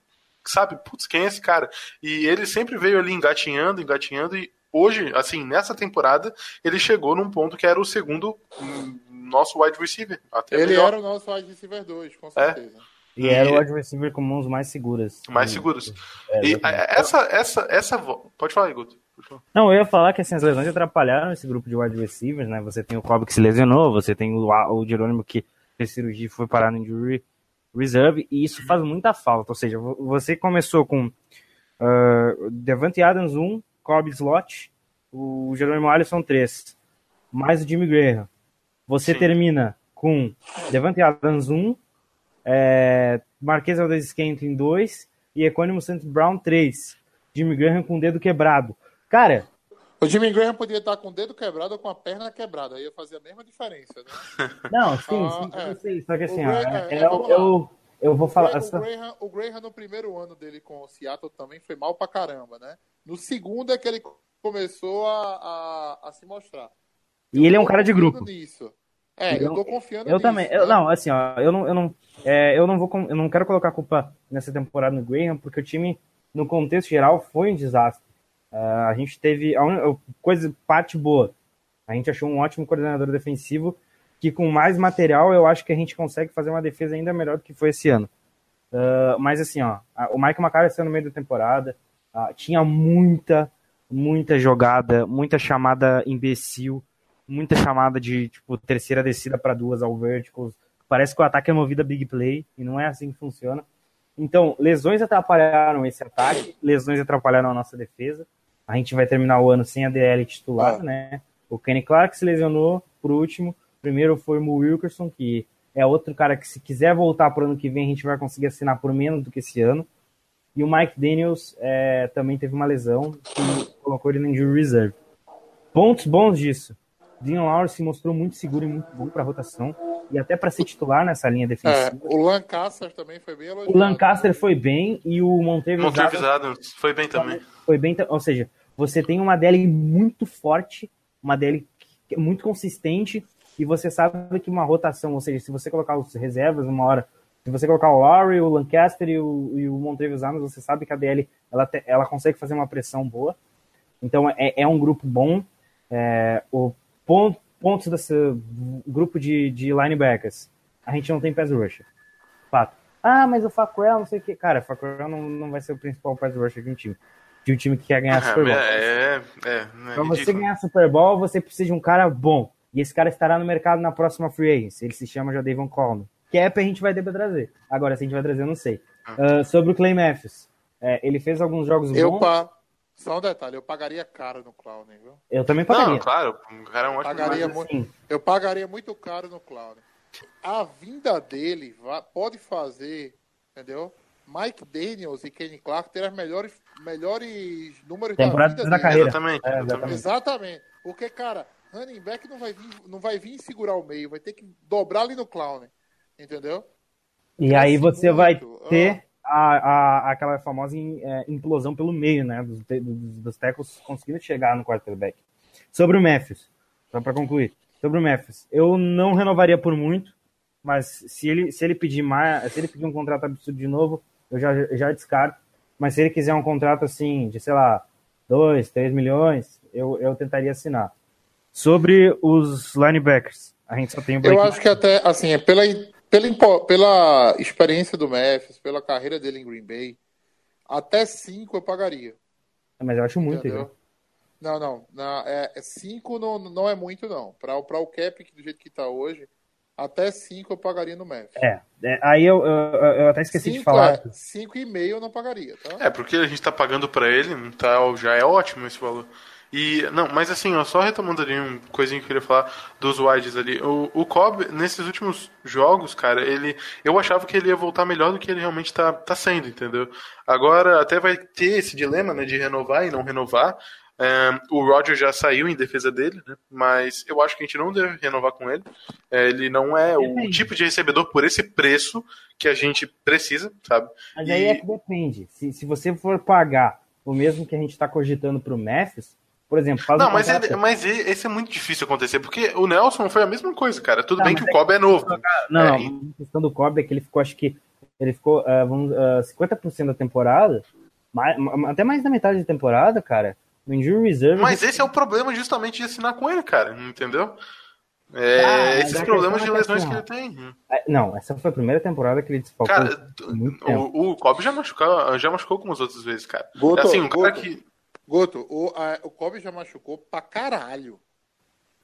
sabe, putz, quem é esse cara? E ele sempre veio ali engatinhando, engatinhando e hoje, assim, nessa temporada, ele chegou num ponto que era o segundo hum, nosso wide receiver. Até Ele melhor, era o nosso wide receiver 2, com certeza. E era o wide receiver com mãos mais seguras. mais seguros. É, E a- essa, essa, essa, pode falar, Guto. Não, eu ia falar que assim, as lesões atrapalharam esse grupo de wide receivers, né? Você tem o Cobb que se lesionou, você tem o, o Jerônimo que fez cirurgia e foi parar no injury reserve, e isso faz muita falta. Ou seja, vo- você começou com uh, Devante Adams 1, Cobb slot, o Jerônimo Alisson 3, mais o Jimmy Graham. Você Sim. termina com Devante Adams 1, é, Marquês Valdez Scantling 2 e Equânimo St. Brown 3. Jimmy Graham com o dedo quebrado. Cara, O Jimmy Graham podia estar com o dedo quebrado ou com a perna quebrada, aí ia fazer a mesma diferença. Né? Não, sim, Ah, sim, é. sei. Só que assim, O ó, Graham- é, é, eu, vamos eu, eu vou O falar. Essa- o, Graham, o Graham, no primeiro ano dele com o Seattle, também foi mal pra caramba, né? No segundo é que ele começou a, a, a se mostrar. E ele é um cara de grupo. Nisso. É, eu, tô confiando Eu nisso. também. Eu, né? não, assim, ó, eu não, eu não, é, eu não vou, eu não quero colocar a culpa nessa temporada no Graham, porque o time, no contexto geral, foi um desastre. Ah, a gente teve a un- coisa parte boa. A gente achou um ótimo coordenador defensivo que com mais material eu acho que a gente consegue fazer uma defesa ainda melhor do que foi esse ano. Ah, mas assim, ó, o Mike McCarthy saiu no meio da temporada, ah, tinha muita, muita jogada, muita chamada imbecil, muita chamada de tipo terceira descida para duas ao verticals. Parece que o ataque é movido a big play e não é assim que funciona. Então, lesões atrapalharam esse ataque, lesões atrapalharam a nossa defesa. A gente vai terminar o ano sem a DL titular, Ah. né? O Kenny Clark se lesionou por último. Primeiro foi o Mo Wilkerson, que é outro cara que se quiser voltar para o ano que vem, a gente vai conseguir assinar por menos do que esse ano. E o Mike Daniels é, também teve uma lesão que colocou ele no injury reserve. Pontos bons disso. Dean Lawrence se mostrou muito seguro e muito bom para rotação e até para ser titular nessa linha É, defensiva. o Lancaster também foi bem elogiado. O Lancaster foi bem e o Montevideo Adams foi bem também. foi bem, ou seja, você tem uma DL muito forte, uma DL que é muito consistente, e você sabe que uma rotação, ou seja, se você colocar os reservas uma hora, se você colocar o Lowry, o Lancaster e o, e o você sabe que a DL ela, ela consegue fazer uma pressão boa. Então é, é um grupo bom. É, o pon- pontos desse grupo de, de linebackers, a gente não tem pass rusher. Fato. Ah, mas o Fackrell, não sei o que. Cara, o não, não vai ser o principal pass rusher de um time. De um time que quer ganhar Super Bowl. É, é, é, é Pra você ridículo. ganhar Super Bowl, você precisa de um cara bom. E esse cara estará no mercado na próxima free agency. Ele se chama Jadavon Coleman. Cap a gente vai ter pra trazer. Agora, se a gente vai trazer, eu não sei. Ah, sobre o Clay Matthews. é, ele fez alguns jogos Eu, bons. pa... Só um detalhe, eu pagaria caro no Clown, viu? Eu também pagaria. Não, claro, o cara é um ótimo Pagaria demais. muito. Sim. Eu pagaria muito caro no Clown. A vinda dele pode fazer, entendeu? Mike Daniels e Kenny Clark ter as melhores, melhores números Temporadas da vida da carreira. Exatamente, É, exatamente. exatamente. Exatamente. Porque, cara, running back não vai vir, não vai vir segurar o meio, vai ter que dobrar ali no Clown, entendeu? E aí Cresce você vai muito. ter a, a- aquela famosa é, implosão pelo meio, né? Dos, dos, dos tackles conseguindo chegar no quarterback. Sobre o Memphis, só para concluir. Sobre o Memphis, eu não renovaria por muito, mas se ele, se ele pedir mais, se ele pedir um contrato absurdo de novo, eu já, já descarto. Mas se ele quiser um contrato assim, de sei lá, 2, 3 milhões, eu, eu tentaria assinar. Sobre os linebackers, a gente só tem o Eu acho que até, assim, é pela, pela, pela experiência do Memphis, pela carreira dele em Green Bay, até 5 eu pagaria. mas eu acho muito. Entendeu? Não, não. na- é, 5 não, não é muito, não. Para o cap que do jeito que tá hoje, até 5 eu pagaria no Memphis. É, é, aí eu, eu, eu até esqueci de falar. 5,5 eu não pagaria, tá? É, porque a gente tá pagando pra ele, tá, já é ótimo esse valor. E, não, mas assim, ó, só retomando ali uma coisinha que eu queria falar dos wides ali. O, o Cobb, nesses últimos jogos, cara, ele. Eu achava que ele ia voltar melhor do que ele realmente tá, tá sendo, entendeu? Agora até vai ter esse dilema, né, de renovar e não renovar. É, o Roger já saiu em defesa dele, né? Mas eu acho que a gente não deve renovar com ele. É, ele não é o Depende. tipo de recebedor por esse preço que a gente precisa, sabe? Mas aí E- é que depende. Se, se você for pagar o mesmo que a gente está cogitando para o Memphis, por exemplo, faz Não, um mas, contrato- mas esse é muito difícil acontecer, porque o Nelson foi a mesma coisa, cara. Tudo Não, bem que o é Cobb é novo. Não, É, não, a questão do Cobb é que ele ficou, acho que ele ficou ah, vamos, ah, 50% da temporada, mais- ma- até mais da metade da temporada, cara, no injury reserve. Mas esse é o problema justamente de assinar com ele, cara, entendeu? É, Ah, esses a problemas de é lesões que ele tem. É, Não, essa foi a primeira temporada que ele desfalcou Cara, o, o Cobb já machucou, já machucou algumas outras vezes, cara. Guto, assim, um cara que. Goto, o, a- o Kobe já machucou pra caralho.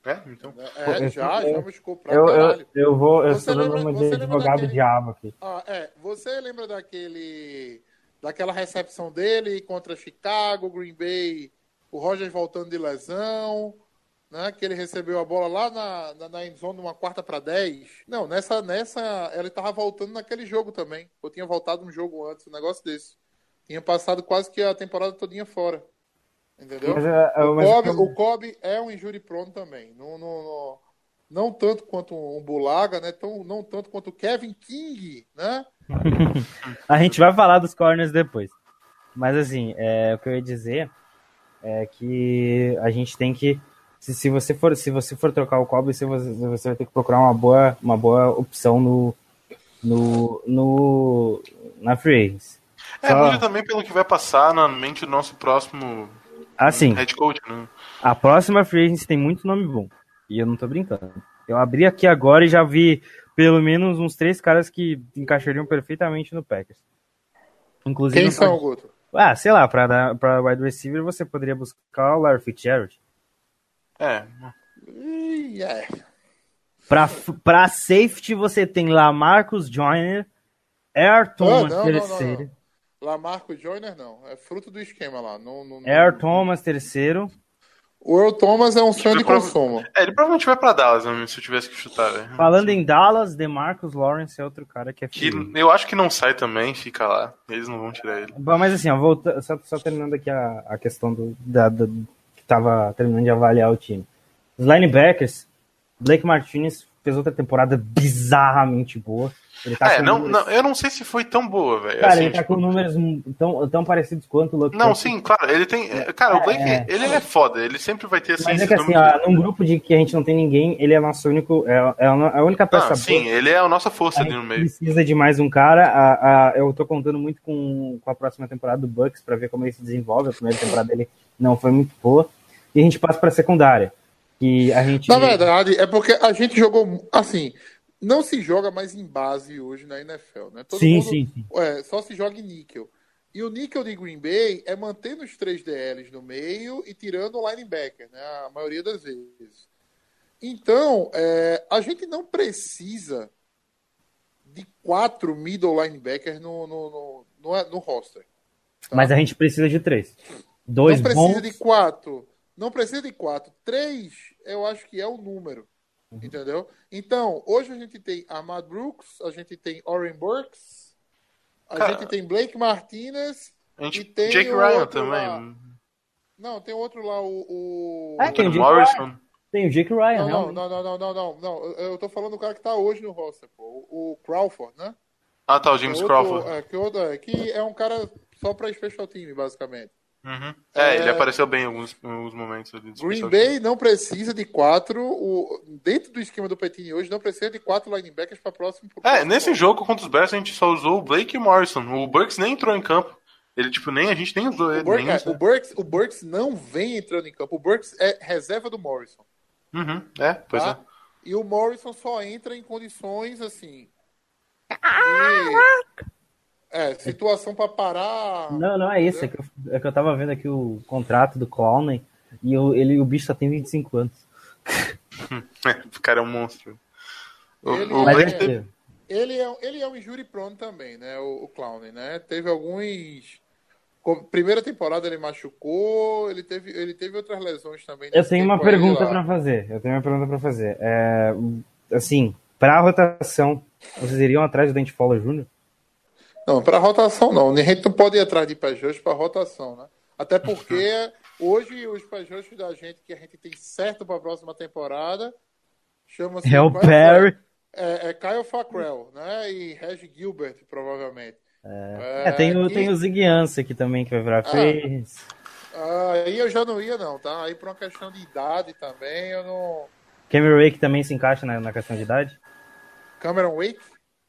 É, então. É, Eu- já, eu- já machucou pra Eu, eu, caralho. eu vou, eu Você estou dando lembra- uma de advogado daquele- diabo aqui. Ah, é. Você lembra daquele. daquela recepção dele contra Chicago, Green Bay, o Rogers voltando de lesão, né? Que ele recebeu a bola lá na, na, na endzone numa quarta para 10. Não, nessa, nessa. Ele tava voltando naquele jogo também. Eu tinha voltado um jogo antes, um negócio desse. Tinha passado quase que a temporada todinha fora. Entendeu? Mas, ah, O mas- Kobe, o Kobe é um injury prone também. Não, não, não, não tanto quanto um Bulaga, né? Tão, não tanto quanto o Kevin King, né? A gente vai falar dos corners depois. Mas assim, é, o que eu ia dizer é que a gente tem que. Se, se você for se você for trocar o cobre, você, você vai ter que procurar uma boa, uma boa opção no, no, no na free agency. É Só- muito também pelo que vai passar na mente do nosso próximo Assim, head coach, né? a próxima free agency tem muito nome bom. E eu não tô brincando. Eu abri aqui agora e já vi pelo menos uns três caras que encaixariam perfeitamente no Packers. Inclusive, Quem são, Guto? Ah, sei lá, pra, dar- pra wide receiver você poderia buscar o Larry Fitzgerald. É. Ih, é. Pra, pra safety você tem lá Marcus Joyner, Air Ah, Thomas não, não, terceiro, não, Lamarco Joyner não. É fruto do esquema lá. Não, não, não- Air Thomas terceiro, O Earl Thomas é um sonho de Prova- consumo. É, ele provavelmente vai pra Dallas, né, se eu tivesse que chutar, velho. Falando em Dallas, DeMarcus Lawrence é outro cara que é Que eu acho que não sai também, fica lá. Eles não vão tirar ele. Bom, Mas assim, ó, volta, só, só terminando aqui a, a questão do, da, do- que tava terminando de avaliar o time. Os linebackers, Blake Martinez fez outra temporada bizarramente boa. Ele tá É, não, números- não, eu não sei se foi tão boa, velho. Cara, Assim, ele tá tipo, com números tão, tão parecidos quanto o Luke Não, sim, claro, ele tem. Cara, o Blake, É. ele é foda, ele sempre vai ter assim. Mas é que assim, ó, num grupo de que a gente não tem ninguém, ele é nosso único. É, é a única peça Ah, boa. sim, ele é a nossa força A ali no meio. precisa de mais um cara. A, a- eu tô contando muito com, com a próxima temporada do Bucks pra ver como ele se desenvolve. A primeira temporada dele não foi muito boa. E a gente passa pra secundária. Que a gente. Na verdade, é porque a gente jogou. Assim, não se joga mais em base hoje na NFL, né? Todo Sim, mundo- sim, sim. É, só se joga em níquel. E o níquel de Green Bay é mantendo os três DLs no meio e tirando o linebacker, né? A maioria das vezes. Então, é, a gente não precisa de quatro middle linebackers no, no, no, no, no roster. tá? Mas a gente precisa de três. Dois não precisa bons. de quatro. Não precisa de quatro. Três, eu acho que é o número. Uhum. Entendeu? Então, hoje a gente tem Ahmad Brooks, a gente tem Oren Burks, a Cara, gente tem Blake Martinez A gente, e tem Jake o Ryan outro também. lá. Não, tem outro lá, o. o... Ah, tem o Morrison. Tem o Jake Ryan, Não, não, não, não, não, não, não, não. Eu tô falando do cara que tá hoje no roster, pô. O Crawford, né? Ah, tá, o James é outro- Crawford. É, que, outro- é, que é um cara só pra special team, basicamente. Uhum. É, ele É. apareceu bem em alguns, em alguns momentos ali. Green Bay não precisa de quatro. O, dentro do esquema do Petini hoje, não precisa de quatro linebackers para próximo. pro É, próximo nesse jogo contra os Bears a gente só usou o Blake e o Morrison. O Burks nem entrou em campo. Ele, tipo, nem a gente nem usou O ele. Burks, nem é, usou. o, Burks, o Burks não vem entrando em campo. O Burks é reserva do Morrison. Uhum, é, pois Tá? é. E o Morrison só entra em condições assim. de- é, situação para parar. Não, não é isso. É que, eu, é que eu tava vendo aqui o contrato do Clowney e o, ele, o bicho só tem 25 anos. o cara é um monstro. O, Ele o é- é- teve- Ele é, ele é um injury prone também, né? O, o Clown, né? Teve alguns. Primeira temporada ele machucou, ele teve, ele teve outras lesões também. Eu tenho uma pergunta pra fazer. Eu tenho uma pergunta pra fazer. É, assim, pra rotação, vocês iriam atrás do Dante Fowler Jr.? Não, para rotação não. A gente não pode ir atrás de pés para rotação, né? Até porque hoje os pés da gente que a gente tem certo para a próxima temporada chama-se É o Perry. É, é Kyle Fackrell, né? E Reg Gilbert, provavelmente. É, tem, o, e- tem o Zig aqui também, que vai virar free. Ah, aí eu já não ia, não, tá? Aí por uma questão de idade também, eu não. Cameron Wake também se encaixa na, na questão de idade? Cameron Wake?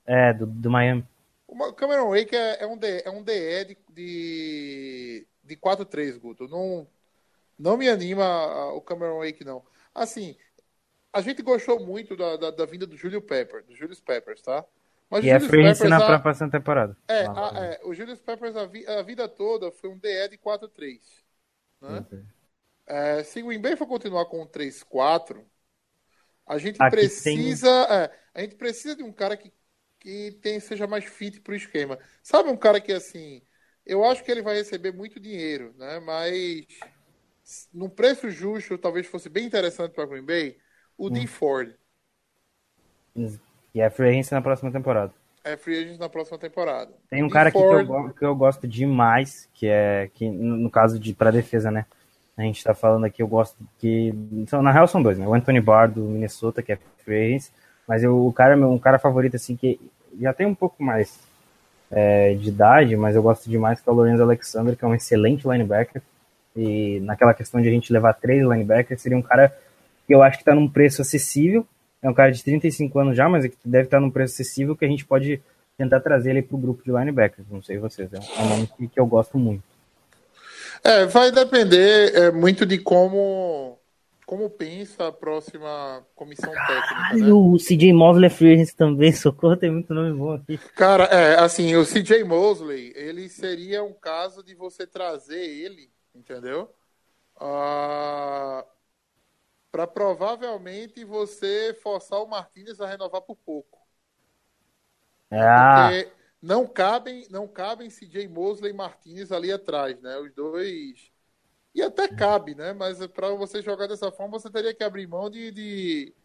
É, do, do Miami. O Cameron Wake é, é um, DE, é um DE de, de, de 4-3, Guto. Não, não me anima o Cameron Wake, não. Assim, a gente gostou muito da, da, da vinda do Julio Pepper, do Julius Peppers, tá? Mas E é Julius free Peppers, na a- próxima temporada. É, Ah, a- é, o Julius Peppers a, vi- a vida toda foi um DE de 4-3. Né? É, se o Green Bay for continuar com um 3-4, a gente Aqui precisa. é, a gente precisa de um cara que, que tem, seja mais fit pro esquema. Sabe um cara que assim. Eu acho que ele vai receber muito dinheiro, né? Mas num preço justo, talvez fosse bem interessante para Green Bay, o Hum. Dean Ford. E é free agency na próxima temporada. É free agent na próxima temporada. Tem um Dean cara aqui que eu, Ford- que eu gosto demais, que é que no caso de para defesa, né? A gente tá falando aqui, eu gosto que na real são dois, né? O Anthony Barr do Minnesota, que é free agency, mas eu, o cara meu um cara favorito assim que já tem um pouco mais é, de idade, mas eu gosto demais que é o Lorenzo Alexander, que é um excelente linebacker. E naquela questão de a gente levar três linebackers, seria um cara que eu acho que tá num preço acessível. É um cara de 35 anos já, mas é deve estar num preço acessível que a gente pode tentar trazer ele pro grupo de linebackers. Não sei vocês, é um nome que, que eu gosto muito. É, vai depender é, muito de como como pensa a próxima comissão técnica, né? o CJ Mosley é free agent também, socorro, tem muito nome bom aqui. Cara, é, assim, o CJ Mosley, ele seria um caso de você trazer ele, entendeu? Ah, para provavelmente você forçar o Martinez a renovar por pouco. Ah, Porque não cabem, não cabem CJ Mosley e Martinez ali atrás, né? Os dois. E até cabe, né? Mas para você jogar dessa forma, você teria que abrir mão de, de,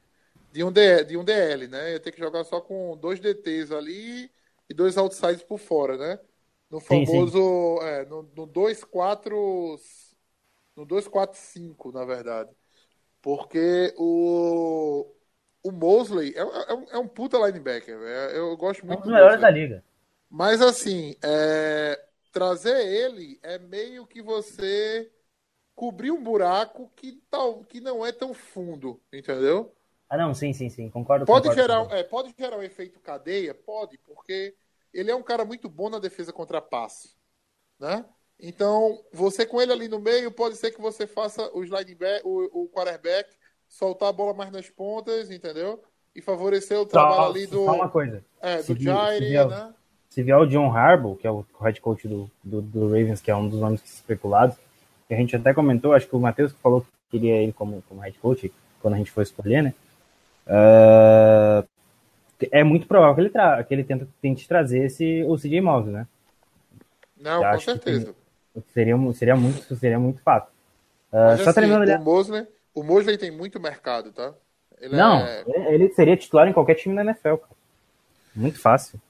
de, um, DL, de um DL, né? Ia ter que jogar só com dois DTs ali e dois outsides por fora, né? No Sim, sim. famoso. É, no, no 2-4. No 2-4-5, na verdade. Porque o, o Mosley é, é um- é um puta linebacker. é- eu gosto Um muito dos do melhores da liga. Mas assim, é, trazer ele é meio que você cobrir um buraco que, tal, que não é tão fundo, entendeu? Ah, não, sim, sim, sim. Concordo Pode concordo, gerar, é, pode gerar um efeito cadeia? Pode, porque ele é um cara muito bom na defesa contra passe, né? Então, você com ele ali no meio, pode ser que você faça o lineback, o, o quarterback soltar a bola mais nas pontas, entendeu? E favorecer o trabalho Só, ali do, só uma coisa. é, se do Jair, se vier- né? Se vier o John Harbaugh, que é o head coach do, do, do Ravens, que é um dos nomes especulados, a gente até comentou, acho que o Matheus que falou que queria ele como, como head coach, quando a gente foi escolher, né? Ah, é muito provável que ele, tra que ele tenta, tente trazer esse, o CJ Mosley, né? Não, Eu com que certeza. Seria, seria, muito, seria muito fato. Mas, só assim, terminando o Mosley, o Mosley tem muito mercado, tá? Ele Não, é- ele seria titular em qualquer time da NFL, cara. Muito fácil.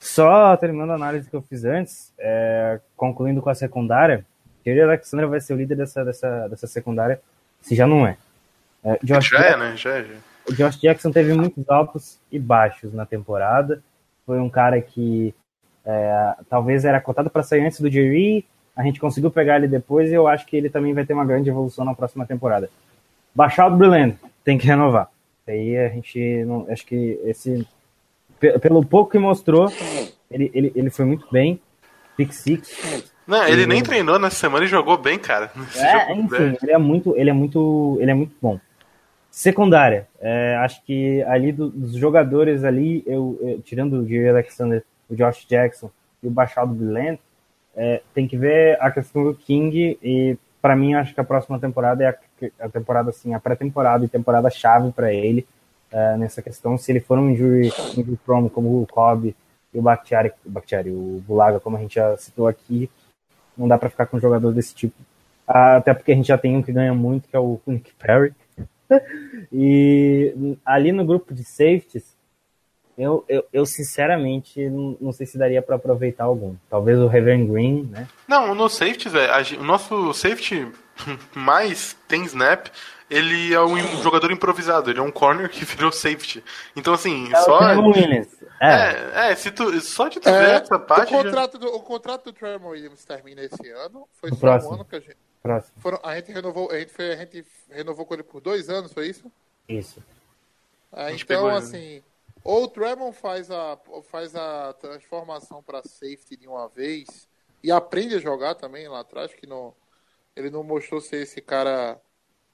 Só terminando a análise que eu fiz antes, é, concluindo com a secundária, Jerry Alexander vai ser o líder dessa, dessa, dessa secundária, se já não é. É, Josh, Já é, né? Já é. já. o Josh Jackson teve muitos altos e baixos na temporada. Foi um cara que é, talvez era cotado para sair antes do Jerry. A gente conseguiu pegar ele depois e eu acho que ele também vai ter uma grande evolução na próxima temporada. Baixar o tem que renovar. Aí a gente não, acho que esse pe- pelo pouco que mostrou, ele, ele, ele foi muito bem. Pick six. Não, ele Uhum. nem treinou nessa semana e jogou bem, cara. É, jogo enfim, bem. ele é muito, ele é muito, ele é muito bom. Secundária, é, acho que ali do- dos jogadores ali, eu, eu- tirando o Jerry Alexander, o Josh Jackson e o Bachado Brillant, é, tem que ver a questão do King e para mim acho que a próxima temporada é a, a temporada assim, a pré-temporada e temporada chave para ele é, nessa questão. Se ele for um injury, injury prone como o Cobb e o Bakhtiari, o Bakhtiari, o Bulaga, como a gente já citou aqui, não dá para ficar com um jogador desse tipo. Até porque a gente já tem um que ganha muito, que é o Nick Perry. e ali no grupo de safeties, eu, eu, eu sinceramente não, não sei se daria para aproveitar algum. Talvez o Raven Green, né? Não, no safety, gen- o nosso safety mais tem snap, ele é um jogador improvisado, ele é um corner que virou safety. Então, assim, É o só. Williams. É, É, é, se tu, só de tu ver É, essa o, parte. já- contrato do, o contrato do Trevor Williams termina esse ano. Foi No só próximo. um ano que a gente. próximo. Foram, a gente renovou, a gente, foi- a gente renovou com ele por dois anos, foi isso? Isso. É, então, ele. assim, ou o Tremont faz a, faz a transformação para safety de uma vez e aprende a jogar também lá atrás, que não, ele não mostrou ser esse cara.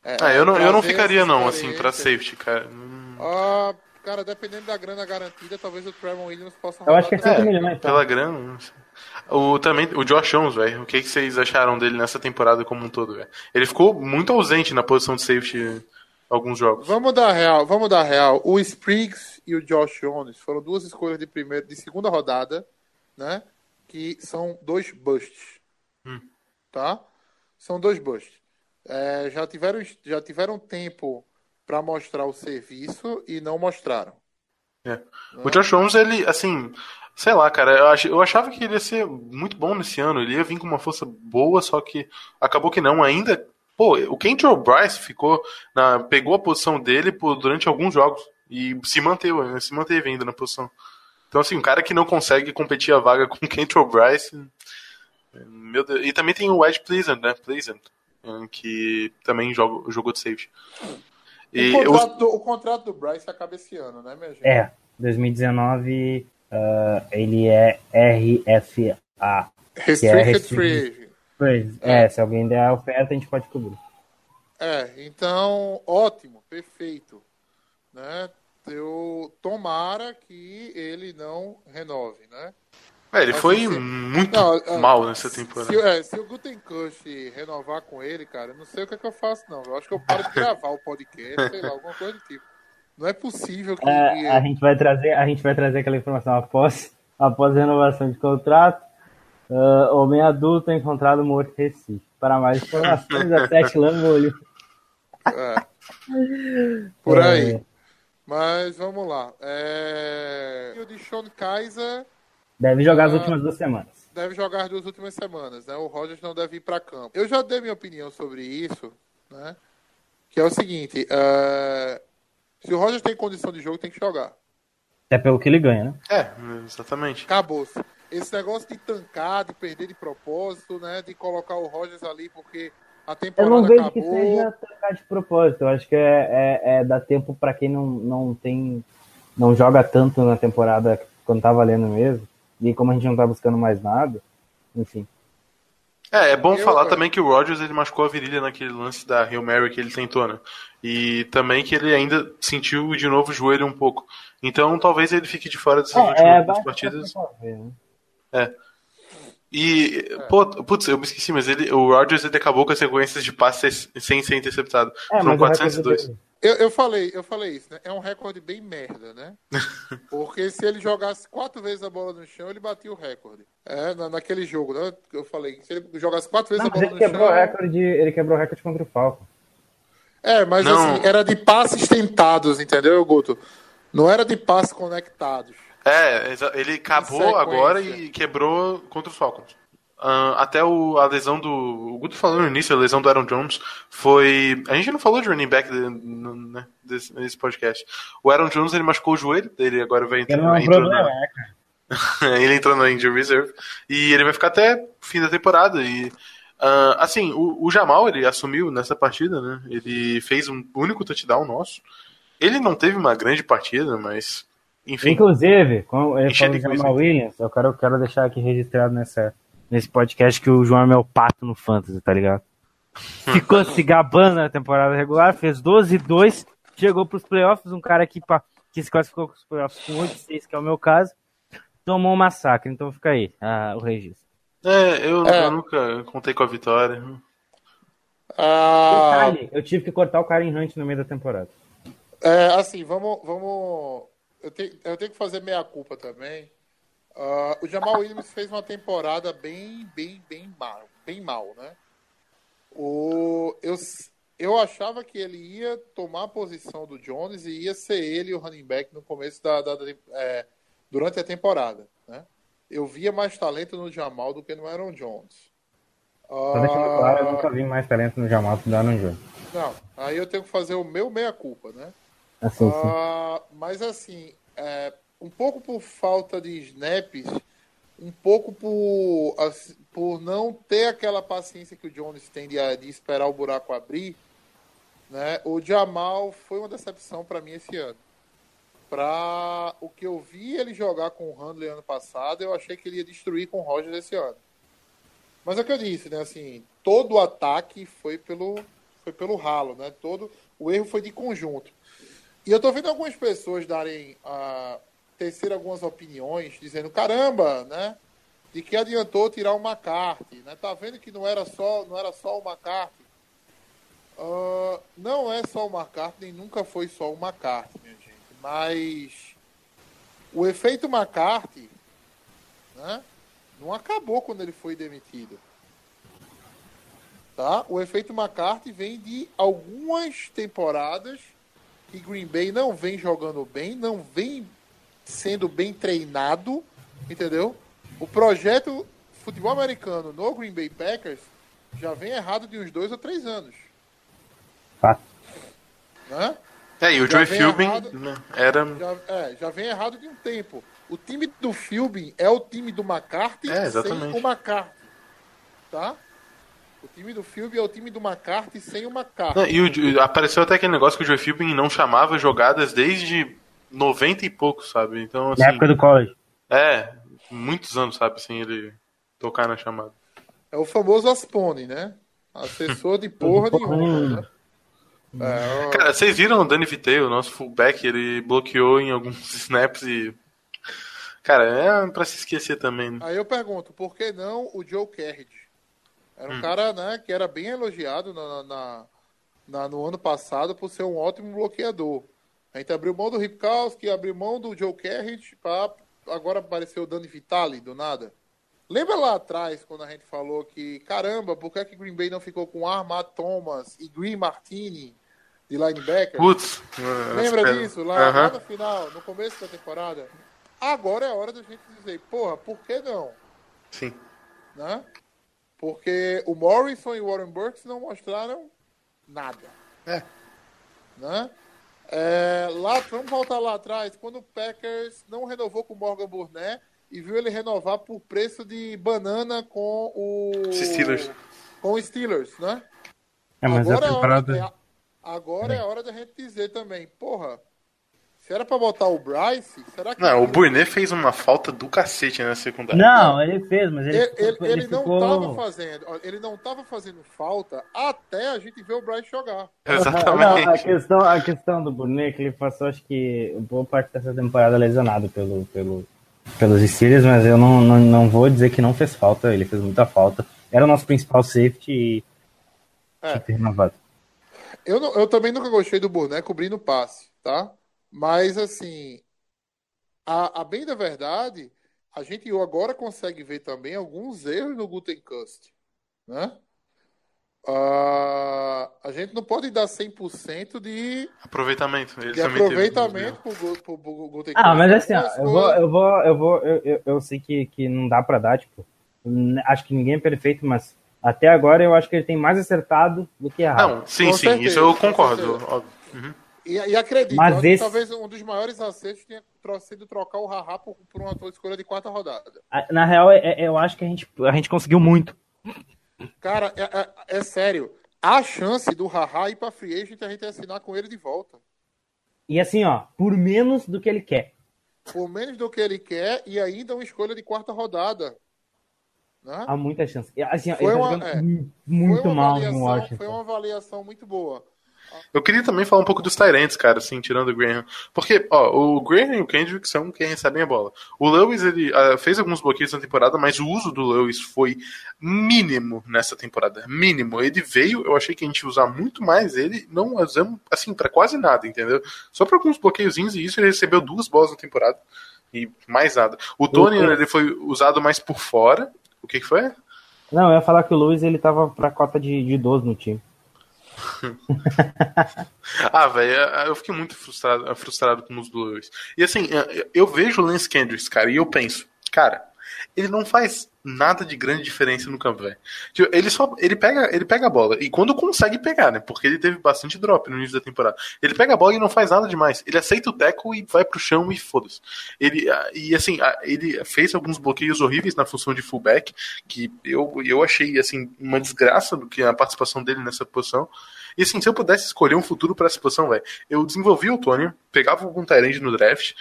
É, Ah, eu não, eu não ficaria, não, assim, pra safety, cara. Hum, Ah, cara, dependendo da grana garantida, talvez o Tremont Williams possa Eu acho que é rodar 5 também. milhões. Tá? Pela grana. não sei. O, também, o Josh Jones, velho. O que, que vocês acharam dele nessa temporada como um todo, velho? Ele ficou muito ausente na posição de safety alguns jogos. Vamos dar real, vamos dar real. O Spriggs e o Josh Jones foram duas escolhas de primeira, de segunda rodada, né? Que são dois busts, Hum. tá? São dois busts. É, já tiveram, já tiveram tempo para mostrar o serviço e não mostraram. É. O Josh Jones, ele, assim, sei lá, cara, eu, ach, eu achava que ele ia ser muito bom nesse ano, ele ia vir com uma força boa, só que acabou que não ainda. Pô, o Kentrell Bryce ficou na, pegou a posição dele por, durante alguns jogos e se manteve, né, se manteve ainda na posição. Então, assim, um cara que não consegue competir a vaga com o Kentrell Bryce, meu Deus. E também tem o Ed Pleasant, né, Pleasant, que também joga, jogou de safety. E o, eu- contrato do, o contrato do Bryce acaba esse ano, né, minha gente? É, 2019 ah, ele é RFA. Restricted restricted. Free. Pois, é, se alguém der a oferta, a gente pode cobrir. É, então, ótimo, perfeito. Né? Eu tomara que ele não renove, né? É, ele Mas, foi assim, muito Não, é, mal nessa temporada. Se, é, se o Gutenkust renovar com ele, cara, eu não sei o que, é que eu faço, não. Eu acho que eu paro de gravar o podcast, sei lá, alguma coisa do tipo. Não é possível que. É, a gente vai trazer, a gente vai trazer aquela informação após, após a renovação de contrato. ah, homem adulto encontrado morto em Recife. Para mais informações, acesse Lambolho. é, por aí. É, Mas vamos lá. É... O de Sean Kaiser deve jogar as Ah. últimas duas semanas. deve jogar as duas últimas semanas, né? O Rogers não deve ir para campo. Eu já dei minha opinião sobre isso, né? Que é o seguinte: é, Se o Rogers tem condição de jogo, tem que jogar. Até pelo que ele ganha, né? É, exatamente. Acabou-se. Esse negócio de tancar, de perder de propósito, né? De colocar o Rogers ali porque a Eu temporada não vejo acabou. que seja trocar de propósito. Eu acho que é, é, é dar tempo pra quem não, não tem. não joga tanto na temporada quando tá valendo mesmo. E como a gente não tá buscando mais nada, enfim. É, é bom Eu- falar também que o Rodgers ele machucou a virilha naquele lance da Hail Mary que ele tentou, né? E também que ele ainda sentiu de novo o joelho um pouco. Então talvez ele fique de fora dessas É, últimas é partidas. ver, né? E, pô, putz, eu me esqueci, mas ele, o Rodgers ele acabou com as sequências de passes sem ser interceptado. É, Foram mas o recorde 402. Eu, eu falei, eu falei isso, né? É um recorde bem merda, né? Porque se ele jogasse quatro vezes a bola no chão, ele batia o recorde. É, na, naquele jogo, né? Eu falei, se ele jogasse quatro vezes Não, a bola ele no quebrou, o chão. recorde, ele quebrou o recorde contra o Falcon. É, mas Não. assim, era de passes tentados, entendeu, Guto? Não era de passes conectados. É, ele acabou agora e quebrou contra os Falcons. Ah, até o, a lesão do. O Guto falou no início, a lesão do Aaron Jones foi. A gente não falou de running back de- no- né, desse, nesse podcast. O Aaron Jones ele machucou o joelho dele, agora vai entrar. não é um problema, na- né, ele entrou na injury reserve e ele vai ficar até o fim da temporada e ah, assim o, o Jamal ele assumiu nessa partida né ele fez um único touchdown nosso ele não teve uma grande partida mas enfim Inclusive, como ele falou Jamal. Williams, eu quero, eu quero deixar aqui registrado nessa, nesse podcast que o João é meu pato no Fantasy, tá ligado? Ficou se gabando na temporada regular, fez 12 e 2, chegou pros playoffs, um cara que, pa- que se classificou pros playoffs com 8 e 6, que é o meu caso, tomou um massacre, então fica aí ah, o registro. é, eu, É. eu nunca contei com a vitória Ah, Detalhe, eu tive que cortar o Karen Hunt no meio da temporada. É, assim, vamos. vamos eu, tenho, eu tenho que fazer meia culpa também. Ah, o Jamal Williams fez uma temporada bem, bem, bem mal, bem mal, né? O, eu, eu achava que ele ia tomar a posição do Jones e ia ser ele o running back no começo da, da- da- é, durante a temporada, né? Eu via mais talento no Jamal do que no Aaron Jones. Só deixando claro, eu nunca vi mais talento no Jamal do que no Aaron Jones. não, aí eu tenho que fazer o meu meia culpa, né? Assim, sim. Ah, mas assim, é, um pouco por falta de snaps, um pouco por, por não ter aquela paciência que o Jones tem de, de esperar o buraco abrir, né? O Jamal foi uma decepção para mim esse ano. Para o que eu vi ele jogar com o Handley ano passado, eu achei que ele ia destruir com o Rogers esse ano. Mas é o que eu disse, né? Assim, todo o ataque foi pelo, foi pelo ralo, né? Todo o erro foi de conjunto. E eu tô vendo algumas pessoas darem tecer algumas opiniões, dizendo, caramba, né? De que adiantou tirar o McCarthy, né? Tá vendo que não era só, não era só o McCarthy. Ah, não é só o nem nunca foi só o McCarthy, minha gente. Mas o efeito McCarthy, né? Não acabou quando ele foi demitido. Tá? O efeito McCarthy vem de algumas temporadas que Green Bay não vem jogando bem, não vem sendo bem treinado, entendeu? O projeto futebol americano no Green Bay Packers já vem errado de uns dois ou três anos, Fato. né? é e o Já Joey Philbin né, era Já, é, já vem errado de um tempo. O time do Philbin é o time do McCarthy É, exatamente. sem o McCarthy, tá? O time do Philbin é o time do McCarthy sem o McCarthy. Não, e o- apareceu até aquele negócio que o Joey Philbin não chamava jogadas desde 90 e pouco, sabe? Então, assim, Na época do college. é, muitos anos, sabe, sem ele tocar na chamada. É o famoso Aspone, né? Assessor de porra nenhuma, né? É, Cara, vocês viram o Danny Vitale, o nosso fullback, ele bloqueou em alguns snaps e. Cara, é pra se esquecer também. né? Aí eu pergunto, por que não o Joe Carriage? Era Hum. um cara, né, que era bem elogiado na, na- na- no ano passado por ser um ótimo bloqueador. A gente abriu mão do Ripkowski, abriu mão do Joe pra agora apareceu o Dani Vitale, do nada. Lembra lá atrás, quando a gente falou que, caramba, por que, é que Green Bay não ficou com Armad Thomas e Green Martini de linebacker? Putz, uh, Lembra espera. disso? Lá, Aham. lá no final, no começo da temporada. Agora é a hora da gente dizer, porra, por que não? Sim. Né? Porque o Morrison e o Warren Burks não mostraram nada. É. Né? É, lá, vamos voltar lá atrás, quando o Packers não renovou com o Morgan Burnett e viu ele renovar por preço de banana com o Steelers. com o Steelers, né? É, mas a agora, temporada. é a hora, é, agora é a hora da gente dizer também, porra, se era pra botar o Bryce, será que Não, o Burnet fez uma falta do cacete na secundária. Não, ele fez, mas ele, Ele, ele, ficou- ele não ficou- tava fazendo, ele não tava fazendo falta até a gente ver o Bryce jogar. Não, a Exatamente. questão, a questão do Burnet é que ele passou, acho que, boa parte dessa temporada lesionado pelo, pelo, pelos Steelers, mas eu não, não, não vou dizer que não fez falta, ele fez muita falta. Era o nosso principal safety e É. Eu, não- eu também nunca gostei do Burnet cobrindo passe, tá? Mas, assim, a, a bem da verdade, a gente agora consegue ver também alguns erros no Gutenkust, né? Ah, a gente não pode dar 100% de, Aproveitamento. Ele de teve aproveitamento pro, pro, pro Gutenkust. Ah, mas assim, ó, eu vou, coisas- eu vou, eu vou, eu, eu, eu sei que, que não dá pra dar, tipo, acho que ninguém é perfeito, mas até agora eu acho que ele tem mais acertado do que errado. Não, sim, Com sim, certeza, isso eu concordo. Uhum. E, e acredito, Mas esse- talvez um dos maiores acertos tenha sido trocar o Rahá por, por uma escolha de quarta rodada. Ah, Na real, é- é- eu acho que a gente, a gente conseguiu muito. Cara, é, é- é sério. A chance do Rahá ir pra free agent a gente assinar com ele de volta. E assim, ó, por menos do que ele quer. Por menos do que ele quer e ainda uma escolha de quarta rodada. Né? Há muita chance. Assim, Foi tá é. muito foi uma mal avaliação, no Washington. Foi uma avaliação muito boa. Eu queria também falar um pouco dos Tyrants, cara, assim, tirando o Graham. Porque, ó, o Graham e o Kendrick são quem recebem a bola. O Lewis, ele ah, fez alguns bloqueios na temporada, mas o uso do Lewis foi mínimo nessa temporada. Mínimo. Ele veio, eu achei que a gente ia usar muito mais ele, não usamos, assim, pra quase nada, entendeu? Só pra alguns bloqueiozinhos, e isso ele recebeu duas bolas na temporada. E mais nada. O Tony, Eu- ele foi usado mais por fora. O que que foi? Não, eu ia falar que o Luiz ele tava pra cota de, de idoso no time. Ah, velho, eu fiquei muito frustrado, frustrado com os Blues. E assim, eu vejo o Lance Kendricks, cara, e eu penso, cara, ele não faz nada de grande diferença no campo, velho. Tipo, Ele só ele pega, ele pega a bola e quando consegue pegar, né? Porque ele teve bastante drop no início da temporada. Ele pega a bola e não faz nada demais. Ele aceita o tackle e vai pro chão e foda-se. Ele ah, e assim, ah, ele fez alguns bloqueios horríveis na função de fullback, que eu, eu achei assim uma desgraça do que a participação dele nessa posição. E assim, se eu pudesse escolher um futuro para essa posição, velho, eu desenvolvia o Tony, pegava algum Tyrande no draft,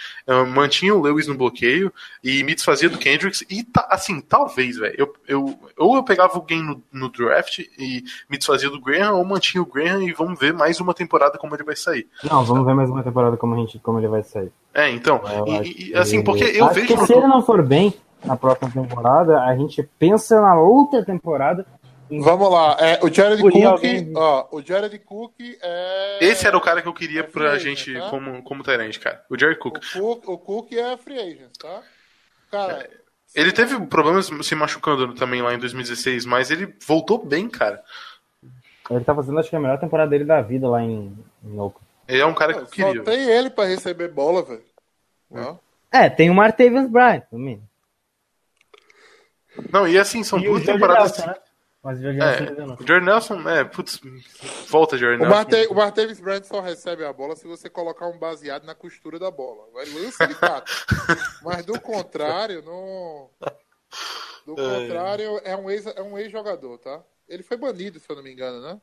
mantinha o Lewis no bloqueio e me desfazia do Kendricks. E ta- assim, talvez, velho, eu, eu, ou eu pegava alguém no, no draft e me desfazia do Graham, ou mantinha o Graham e vamos ver mais uma temporada como ele vai sair. Não, vamos ver mais uma temporada como, a gente, como ele vai sair. É, então, Eu e- e, assim, porque eu vejo. que se ele não for bem na próxima temporada, a gente pensa na outra temporada. Vamos lá. É, o Jared Por Cook, alguém- ó, o Jared Cook é. Esse era o cara que eu queria É pra free gente agent, tá? como, como Tyrande, cara. O Jerry Cook. O Cook, o Cook é free agent, tá? Cara, Ele teve problemas se machucando também lá em 2016, mas ele voltou bem, cara. Ele tá fazendo, acho que a melhor temporada dele da vida lá em, em Oakland. Ele é um cara que eu só queria. tem ele pra receber bola, velho. Não? É, tem o Martavius Bryant também. Não, e assim, são E duas temporadas. Nelson, né? Mas o Jordan Nelson É, o Jordan Nelson, é, putz, volta, Jordan O, Nelson. Marte, o Martavis só recebe a bola se você colocar um baseado na costura da bola. Vai lança de fato. Mas do contrário, não. Do contrário, é um ex- é um ex-jogador, tá? Ele foi banido, se eu não me engano, né?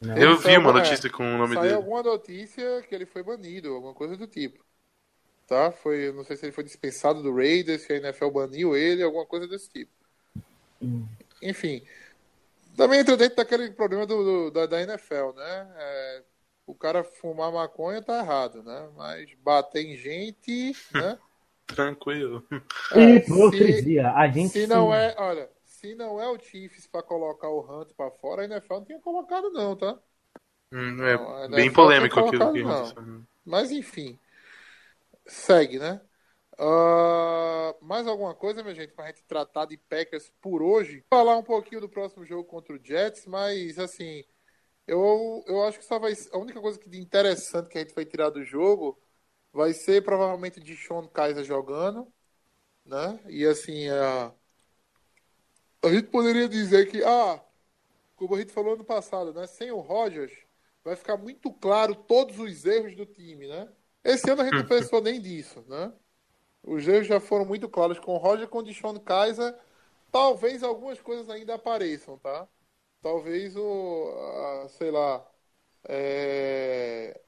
Não. Eu vi uma é, notícia com o nome Saiu dele. alguma notícia que ele foi banido, alguma coisa do tipo. Tá? Foi, não sei se ele foi dispensado do Raiders, se a NFL baniu ele, alguma coisa desse tipo. Enfim. Também entra dentro daquele problema do, do- da, da NFL, né? É, o cara fumar maconha tá errado, né? Mas bater em gente, né? Tranquilo. É, se, Hipocrisia. A gente se não é, olha, se não é o Chiefs pra colocar o Hunt pra fora, a NFL não tinha colocado não, tá? Hum, é Não, bem polêmico aquilo que aconteceu. Mas enfim. Segue, né? Ah, mais alguma coisa, minha gente, pra gente tratar de Packers por hoje? Falar um pouquinho do próximo jogo contra o Jets, mas assim, eu, eu acho que só vai a única coisa que de interessante que a gente vai tirar do jogo vai ser provavelmente de Sean Kaiser jogando, né? E assim, a, a gente poderia dizer que, ah, como a gente falou ano passado, né? Sem o Rodgers, vai ficar muito claro todos os erros do time, né? Esse ano a gente não pensou nem disso, né? Os erros já foram muito claros com Roger, com o Deshaun Kaiser. Talvez algumas coisas ainda apareçam, tá? Talvez o, a, sei lá, é,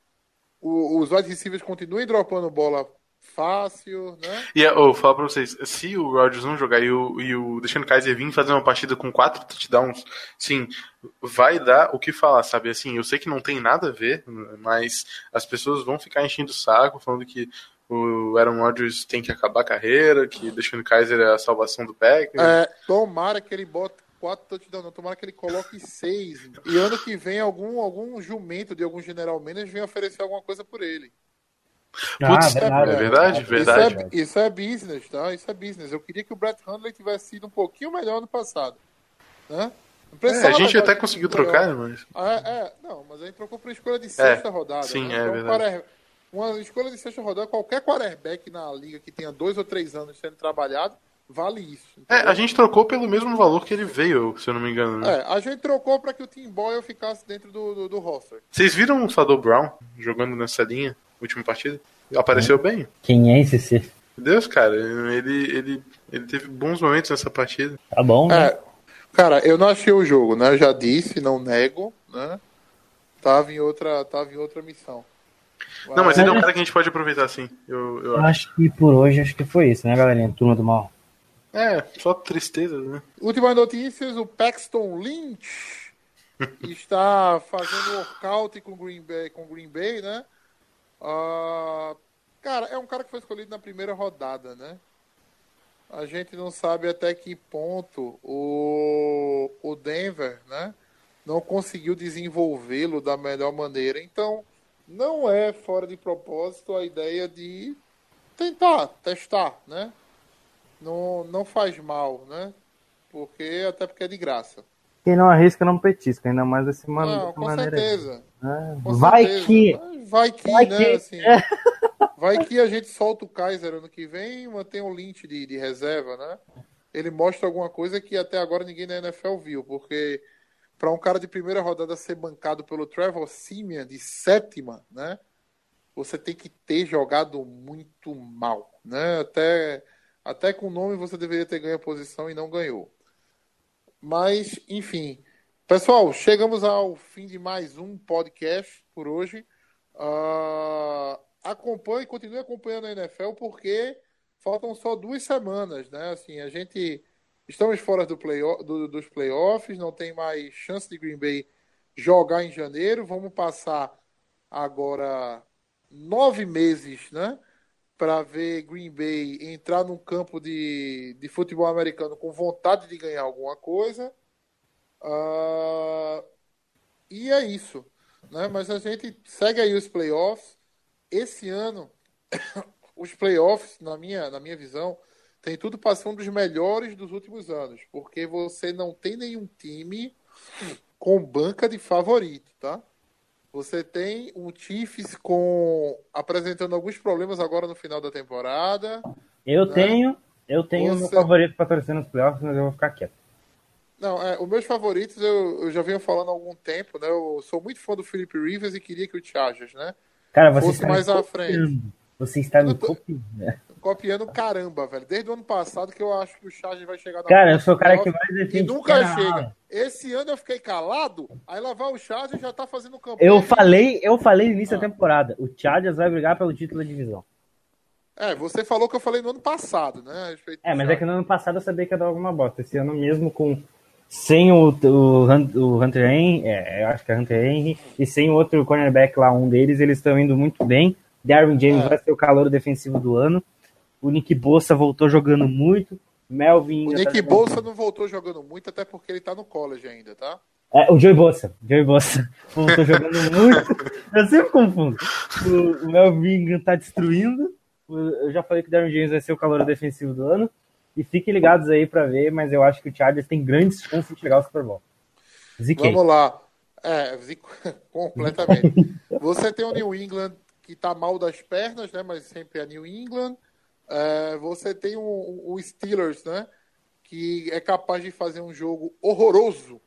o- os wide continuem dropando bola fácil, né? E eu vou falar pra vocês, se o Rodgers não jogar e o, e o Kaiser vir fazer uma partida com quatro touchdowns, sim, vai dar o que falar, sabe? Assim, eu sei que não tem nada a ver, mas as pessoas vão ficar enchendo o saco, falando que o Aaron Rodgers tem que acabar a carreira, que o Deshaun Kaiser é a salvação do Packers. É, tomara que ele bote quatro touchdowns, não. Tomara que ele coloque seis. E ano que vem algum, algum jumento de algum general manager venha oferecer alguma coisa por ele. Putz, Ah, é verdade, verdade. Isso é, isso é business, tá? Isso é business. Eu queria que o Brett Hundley tivesse sido um pouquinho melhor ano passado. Né? É, a gente até conseguiu melhor. trocar, né, mas... Ah, É, é, não, mas a gente trocou por escolha de sexta rodada. sim, né? é Então, verdade. quare- Uma escolha de sexta rodada, qualquer quarterback na liga que tenha dois ou três anos sendo trabalhado, vale isso. É, a gente trocou pelo mesmo valor que ele veio, se eu não me engano. Né? É, a gente trocou para que o Tim Boyle ficasse dentro do, do, do roster. Vocês viram o Fador Brown jogando nessa linha, última partida? Apareceu bem. Quem é esse ser? Deus, cara, ele, ele, ele teve bons momentos nessa partida. Tá bom, né? É, cara, eu não achei o jogo, né? Eu já disse, não nego, né? Tava em outra, tava em outra missão. Não, mas ele é um cara que a gente pode aproveitar sim. Eu, eu Eu acho. acho que por hoje acho que foi isso, né, galerinha? Turma do mal. É, só tristeza, né? Últimas notícias, o Paxton Lynch está fazendo workout com Green Bay, com Green Bay, né? Ah, cara, é um cara que foi escolhido na primeira rodada, né? A gente não sabe até que ponto o, o Denver, né? Não conseguiu desenvolvê-lo da melhor maneira. Então, não é fora de propósito a ideia de tentar, testar, né? Não, não faz mal, né? Porque até porque é de graça. Quem não arrisca não petisca, ainda mais desse man... Não, com maneira. certeza. Ah, com vai certeza. que. Vai que, Vai né? que. Assim, vai que a gente solta o Kaiser ano que vem e mantém o Lynch de, de reserva, né? Ele mostra alguma coisa que até agora ninguém na NFL viu, porque para um cara de primeira rodada ser bancado pelo Trevor Simeon de sétima, né? Você tem que ter jogado muito mal, né? Até, até com o nome você deveria ter ganho a posição e não ganhou. Mas, enfim. Pessoal, chegamos ao fim de mais um podcast por hoje. Ah, acompanhe, continue acompanhando a NFL, porque faltam só duas semanas, né? Assim, a gente estamos fora do play, do, dos playoffs, não tem mais chance de Green Bay jogar em janeiro. Vamos passar agora nove meses, né? Para ver Green Bay entrar num campo de, de futebol americano com vontade de ganhar alguma coisa. Ah, e é isso. Né? Mas a gente segue aí os playoffs. Esse ano, os playoffs, na minha, na minha visão, tem tudo para ser um dos melhores dos últimos anos. Porque você não tem nenhum time com banca de favorito, tá? Você tem um Chiefs com apresentando alguns problemas agora no final da temporada. Eu Né? tenho, eu tenho Você- meu favorito pra torcer nos playoffs, mas eu vou ficar quieto. Não, é, os meus favoritos eu, eu já venho falando há algum tempo, né? Eu sou muito fã do Philip Rivers e queria que o Chargers, né? Cara, você Fosse está mais à frente. Você está me copiando. Copiando caramba, velho. Desde o ano passado que eu acho que o Chargers vai chegar na Cara, eu sou o cara que mais e defende. nunca cara. chega. Esse ano eu fiquei calado, aí lá vai o Chargers e já tá fazendo campanha. Eu falei, eu falei no início Ah. da temporada. O Chargers vai brigar pelo título da divisão. É, você falou que eu falei no ano passado, né? É, mas é que no ano passado eu sabia que ia dar alguma bosta. Esse ano mesmo com sem o, o, o Hunter Henry, é, eu acho que é Hunter Henry, e sem outro cornerback lá, um deles, eles estão indo muito bem. Darwin James É. vai ser o calor defensivo do ano. O Nick Bossa voltou jogando muito. Melvin. O Nick Bolsa não voltou jogando muito, até porque ele tá no college ainda, tá? É, o Joey Bossa. Joey Bossa. Voltou jogando muito. Eu sempre confundo. O, o Melvin tá destruindo. Eu já falei que o Darren James vai ser o calor defensivo do ano. E fiquem ligados aí pra ver, mas eu acho que o Chargers tem grandes chances de chegar ao Super Bowl. Ziquei. Vamos lá. É, zico- completamente. Você tem o New England que tá mal das pernas, né? Mas sempre é New England. É, você tem o, o Steelers, né? Que é capaz de fazer um jogo horroroso,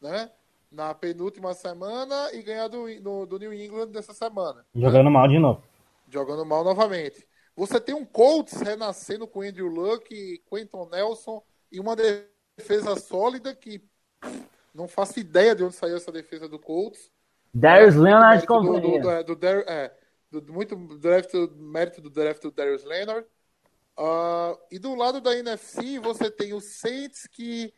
né? na penúltima semana e ganhar do, no- do New England dessa semana. Jogando mal de novo. Jogando mal novamente. Você tem um Colts renascendo com Andrew Luck, Quentin Nelson e uma defesa sólida que não faço ideia de onde saiu essa defesa do Colts. Darius Muito Leonard do, do, do, Dar- é, do- muito draft, mérito do draft do Darius Leonard. Ah, e do lado da NFC, você tem o Saints que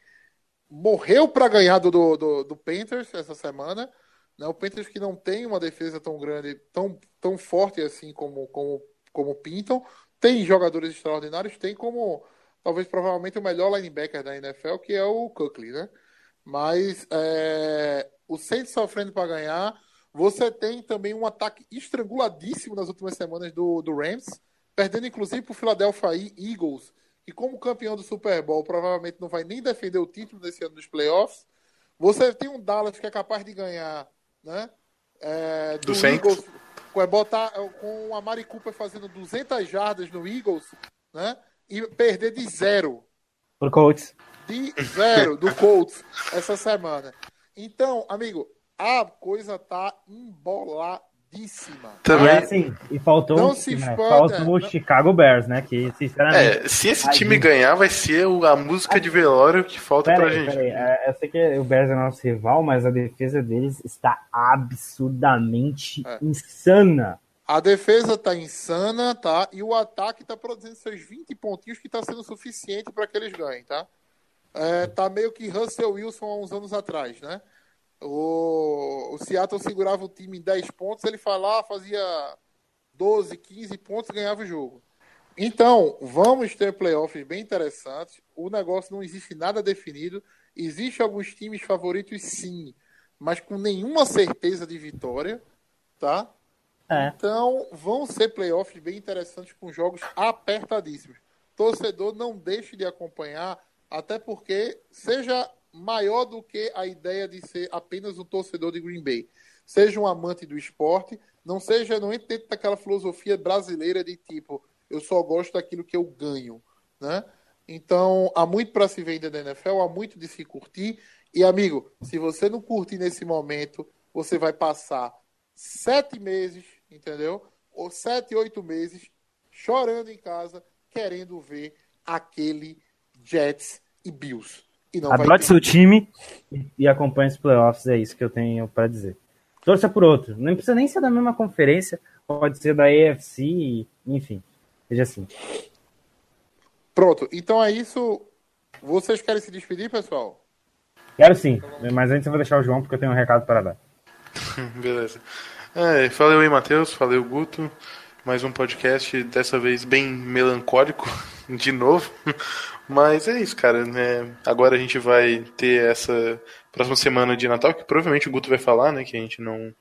morreu para ganhar do, do, do, do Panthers essa semana. Né? O Panthers que não tem uma defesa tão grande, tão, tão forte assim como, como, como pintam. Tem jogadores extraordinários, tem como talvez provavelmente o melhor linebacker da NFL, que é o Cookley, né? Mas é, o Saints sofrendo para ganhar. Você tem também um ataque estranguladíssimo nas últimas semanas do, do Rams, perdendo inclusive para o Philadelphia Eagles, que como campeão do Super Bowl provavelmente não vai nem defender o título nesse ano dos playoffs. Você tem um Dallas que é capaz de ganhar, né? É, Do Saints. com, é, botar, com a Mari Cooper fazendo 200 jardas no Eagles, né? E perder de zero Pro Colts. de zero do Colts essa semana. Então, amigo, a coisa tá emboladíssima. Também. É, assim, e faltou, Não se né? o? Chicago Bears, né? Que, sinceramente. É, se esse time gente. ganhar, vai ser o- a música de velório que falta pra Peraí, gente. peraí. é, Eu sei que o Bears é nosso rival, mas a defesa deles está absurdamente É. insana. A defesa tá insana, tá? E o ataque tá produzindo seus 20 pontinhos que tá sendo suficiente para que eles ganhem, tá? É, tá meio que Russell Wilson há uns anos atrás, né? O, o Seattle segurava o time em 10 pontos, ele falava, fazia 12, 15 pontos e ganhava o jogo. Então, vamos ter playoffs bem interessantes. O negócio não existe nada definido. Existem alguns times favoritos, sim, mas com nenhuma certeza de vitória, tá? É. Então, vão ser playoffs bem interessantes com jogos apertadíssimos. Torcedor, não deixe de acompanhar, até porque seja maior do que a ideia de ser apenas um torcedor de Green Bay. Seja um amante do esporte, não seja, não entre dentro daquela filosofia brasileira de tipo, eu só gosto daquilo que eu ganho, né? Então, há muito para se vender na NFL, há muito de se curtir. E, amigo, se você não curtir nesse momento, você vai passar sete meses, entendeu? Ou sete, oito meses chorando em casa, querendo ver aquele Jets e Bills. E não vai Adote ter. seu time e, acompanhe os playoffs, é isso que eu tenho pra dizer. Torça por outro. Não precisa nem ser da mesma conferência, pode ser da AFC, enfim. Seja assim. Pronto, então é isso. Vocês querem se despedir, pessoal? Quero sim, mas antes eu vou deixar o João porque eu tenho um recado para dar. Beleza. É, valeu aí, Matheus. Valeu, Guto. Mais um podcast, dessa vez bem melancólico, de novo. Mas é isso, cara. né? Agora a gente vai ter essa próxima semana de Natal, que provavelmente o Guto vai falar, né? Que a gente não,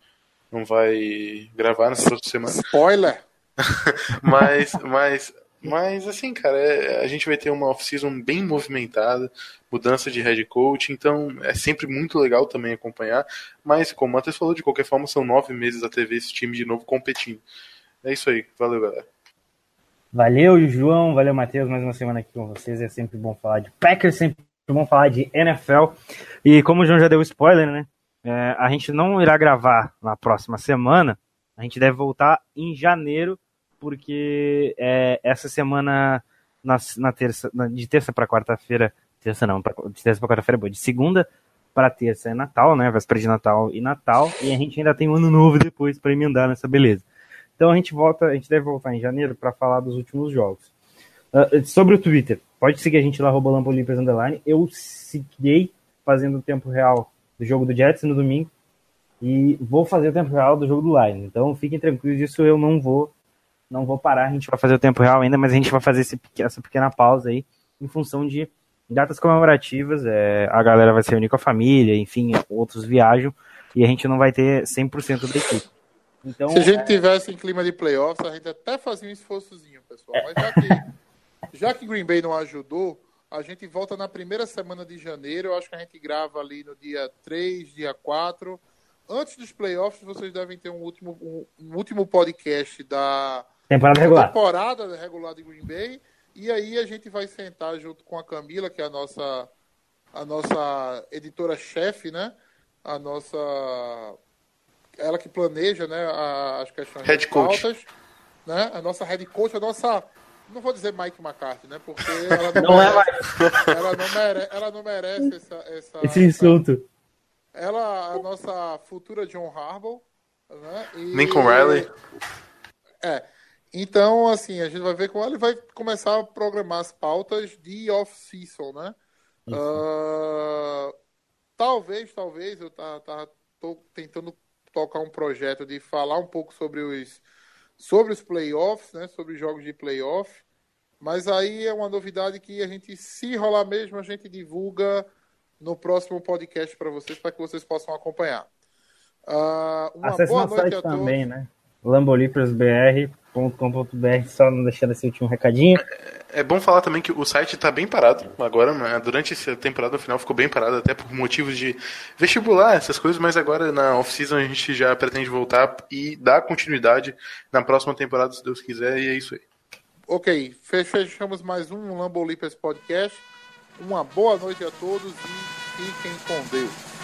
não vai gravar nessa próxima semana. Spoiler! Mas, mas, mas assim, cara, é- a gente vai ter uma off-season bem movimentada, mudança de head coach, então é sempre muito legal também acompanhar. Mas, como o Matheus falou, de qualquer forma, são nove meses até ver esse time de novo competindo. É isso aí, valeu, galera. Valeu, João. Valeu, Matheus. Mais uma semana aqui com vocês. É sempre bom falar de Packers, sempre bom falar de NFL. E como o João já deu spoiler, né? é, a gente não irá gravar na próxima semana. A gente deve voltar em janeiro, porque é, essa semana, na, na terça, na- de terça para quarta-feira, terça não, pra, de terça para quarta-feira, boa, de segunda para terça é Natal, né? Véspera de Natal e Natal. E a gente ainda tem um ano novo depois para emendar nessa beleza. Então a gente volta, a gente deve voltar em janeiro para falar dos últimos jogos. Ah, sobre o Twitter, pode seguir a gente lá, Olímpias Underline. Eu seguirei fazendo o tempo real do jogo do Jets no domingo e vou fazer o tempo real do jogo do Lions. Então fiquem tranquilos, disso eu não vou não vou parar, a gente vai fazer o tempo real ainda, mas a gente vai fazer esse essa pequena pausa aí em função de datas comemorativas, é, a galera vai se reunir com a família, enfim, outros viajam e a gente não vai ter 100% da equipe. Então, Se a gente tivesse em clima de playoffs, a gente até fazia um esforçozinho, pessoal. Mas já que, já que Green Bay não ajudou, a gente volta na primeira semana de janeiro. Eu acho que a gente grava ali no dia 3, dia 4. Antes dos playoffs, vocês devem ter um último, um, um último podcast da temporada regular. temporada regular de Green Bay. E aí a gente vai sentar junto com a Camila, que é a nossa, a nossa editora-chefe, né? a nossa. Ela que planeja né, a- as questões Head das coach. pautas, né? A nossa head coach, a nossa. Não vou dizer Mike McCarthy, né? Porque ela não, Não é merece, ela não mere- ela não merece essa, essa, Esse insulto. ela, a nossa futura John Harbaugh, né? E- Lincoln Riley. É. Então, assim, a gente vai ver como ela vai começar a programar as pautas de off-season, né? Ah, talvez, talvez, eu tá, tá, tô tentando tocar um projeto de falar um pouco sobre os, sobre os playoffs, né? Sobre os jogos de playoff. Mas aí é uma novidade que a gente, se rolar mesmo, a gente divulga no próximo podcast para vocês, para que vocês possam acompanhar. Ah, uma Acesse boa noite site a todos. também, né? lambolippersbr.com.br Só não deixando esse último recadinho. É bom falar também que o site tá bem parado agora, né? durante essa temporada final ficou bem parado, até por motivos de vestibular, essas coisas, mas agora na off-season a gente já pretende voltar e dar continuidade na próxima temporada, se Deus quiser, e é isso aí. Ok, fe- fechamos mais um Lambo Podcast. Uma boa noite a todos e fiquem com Deus.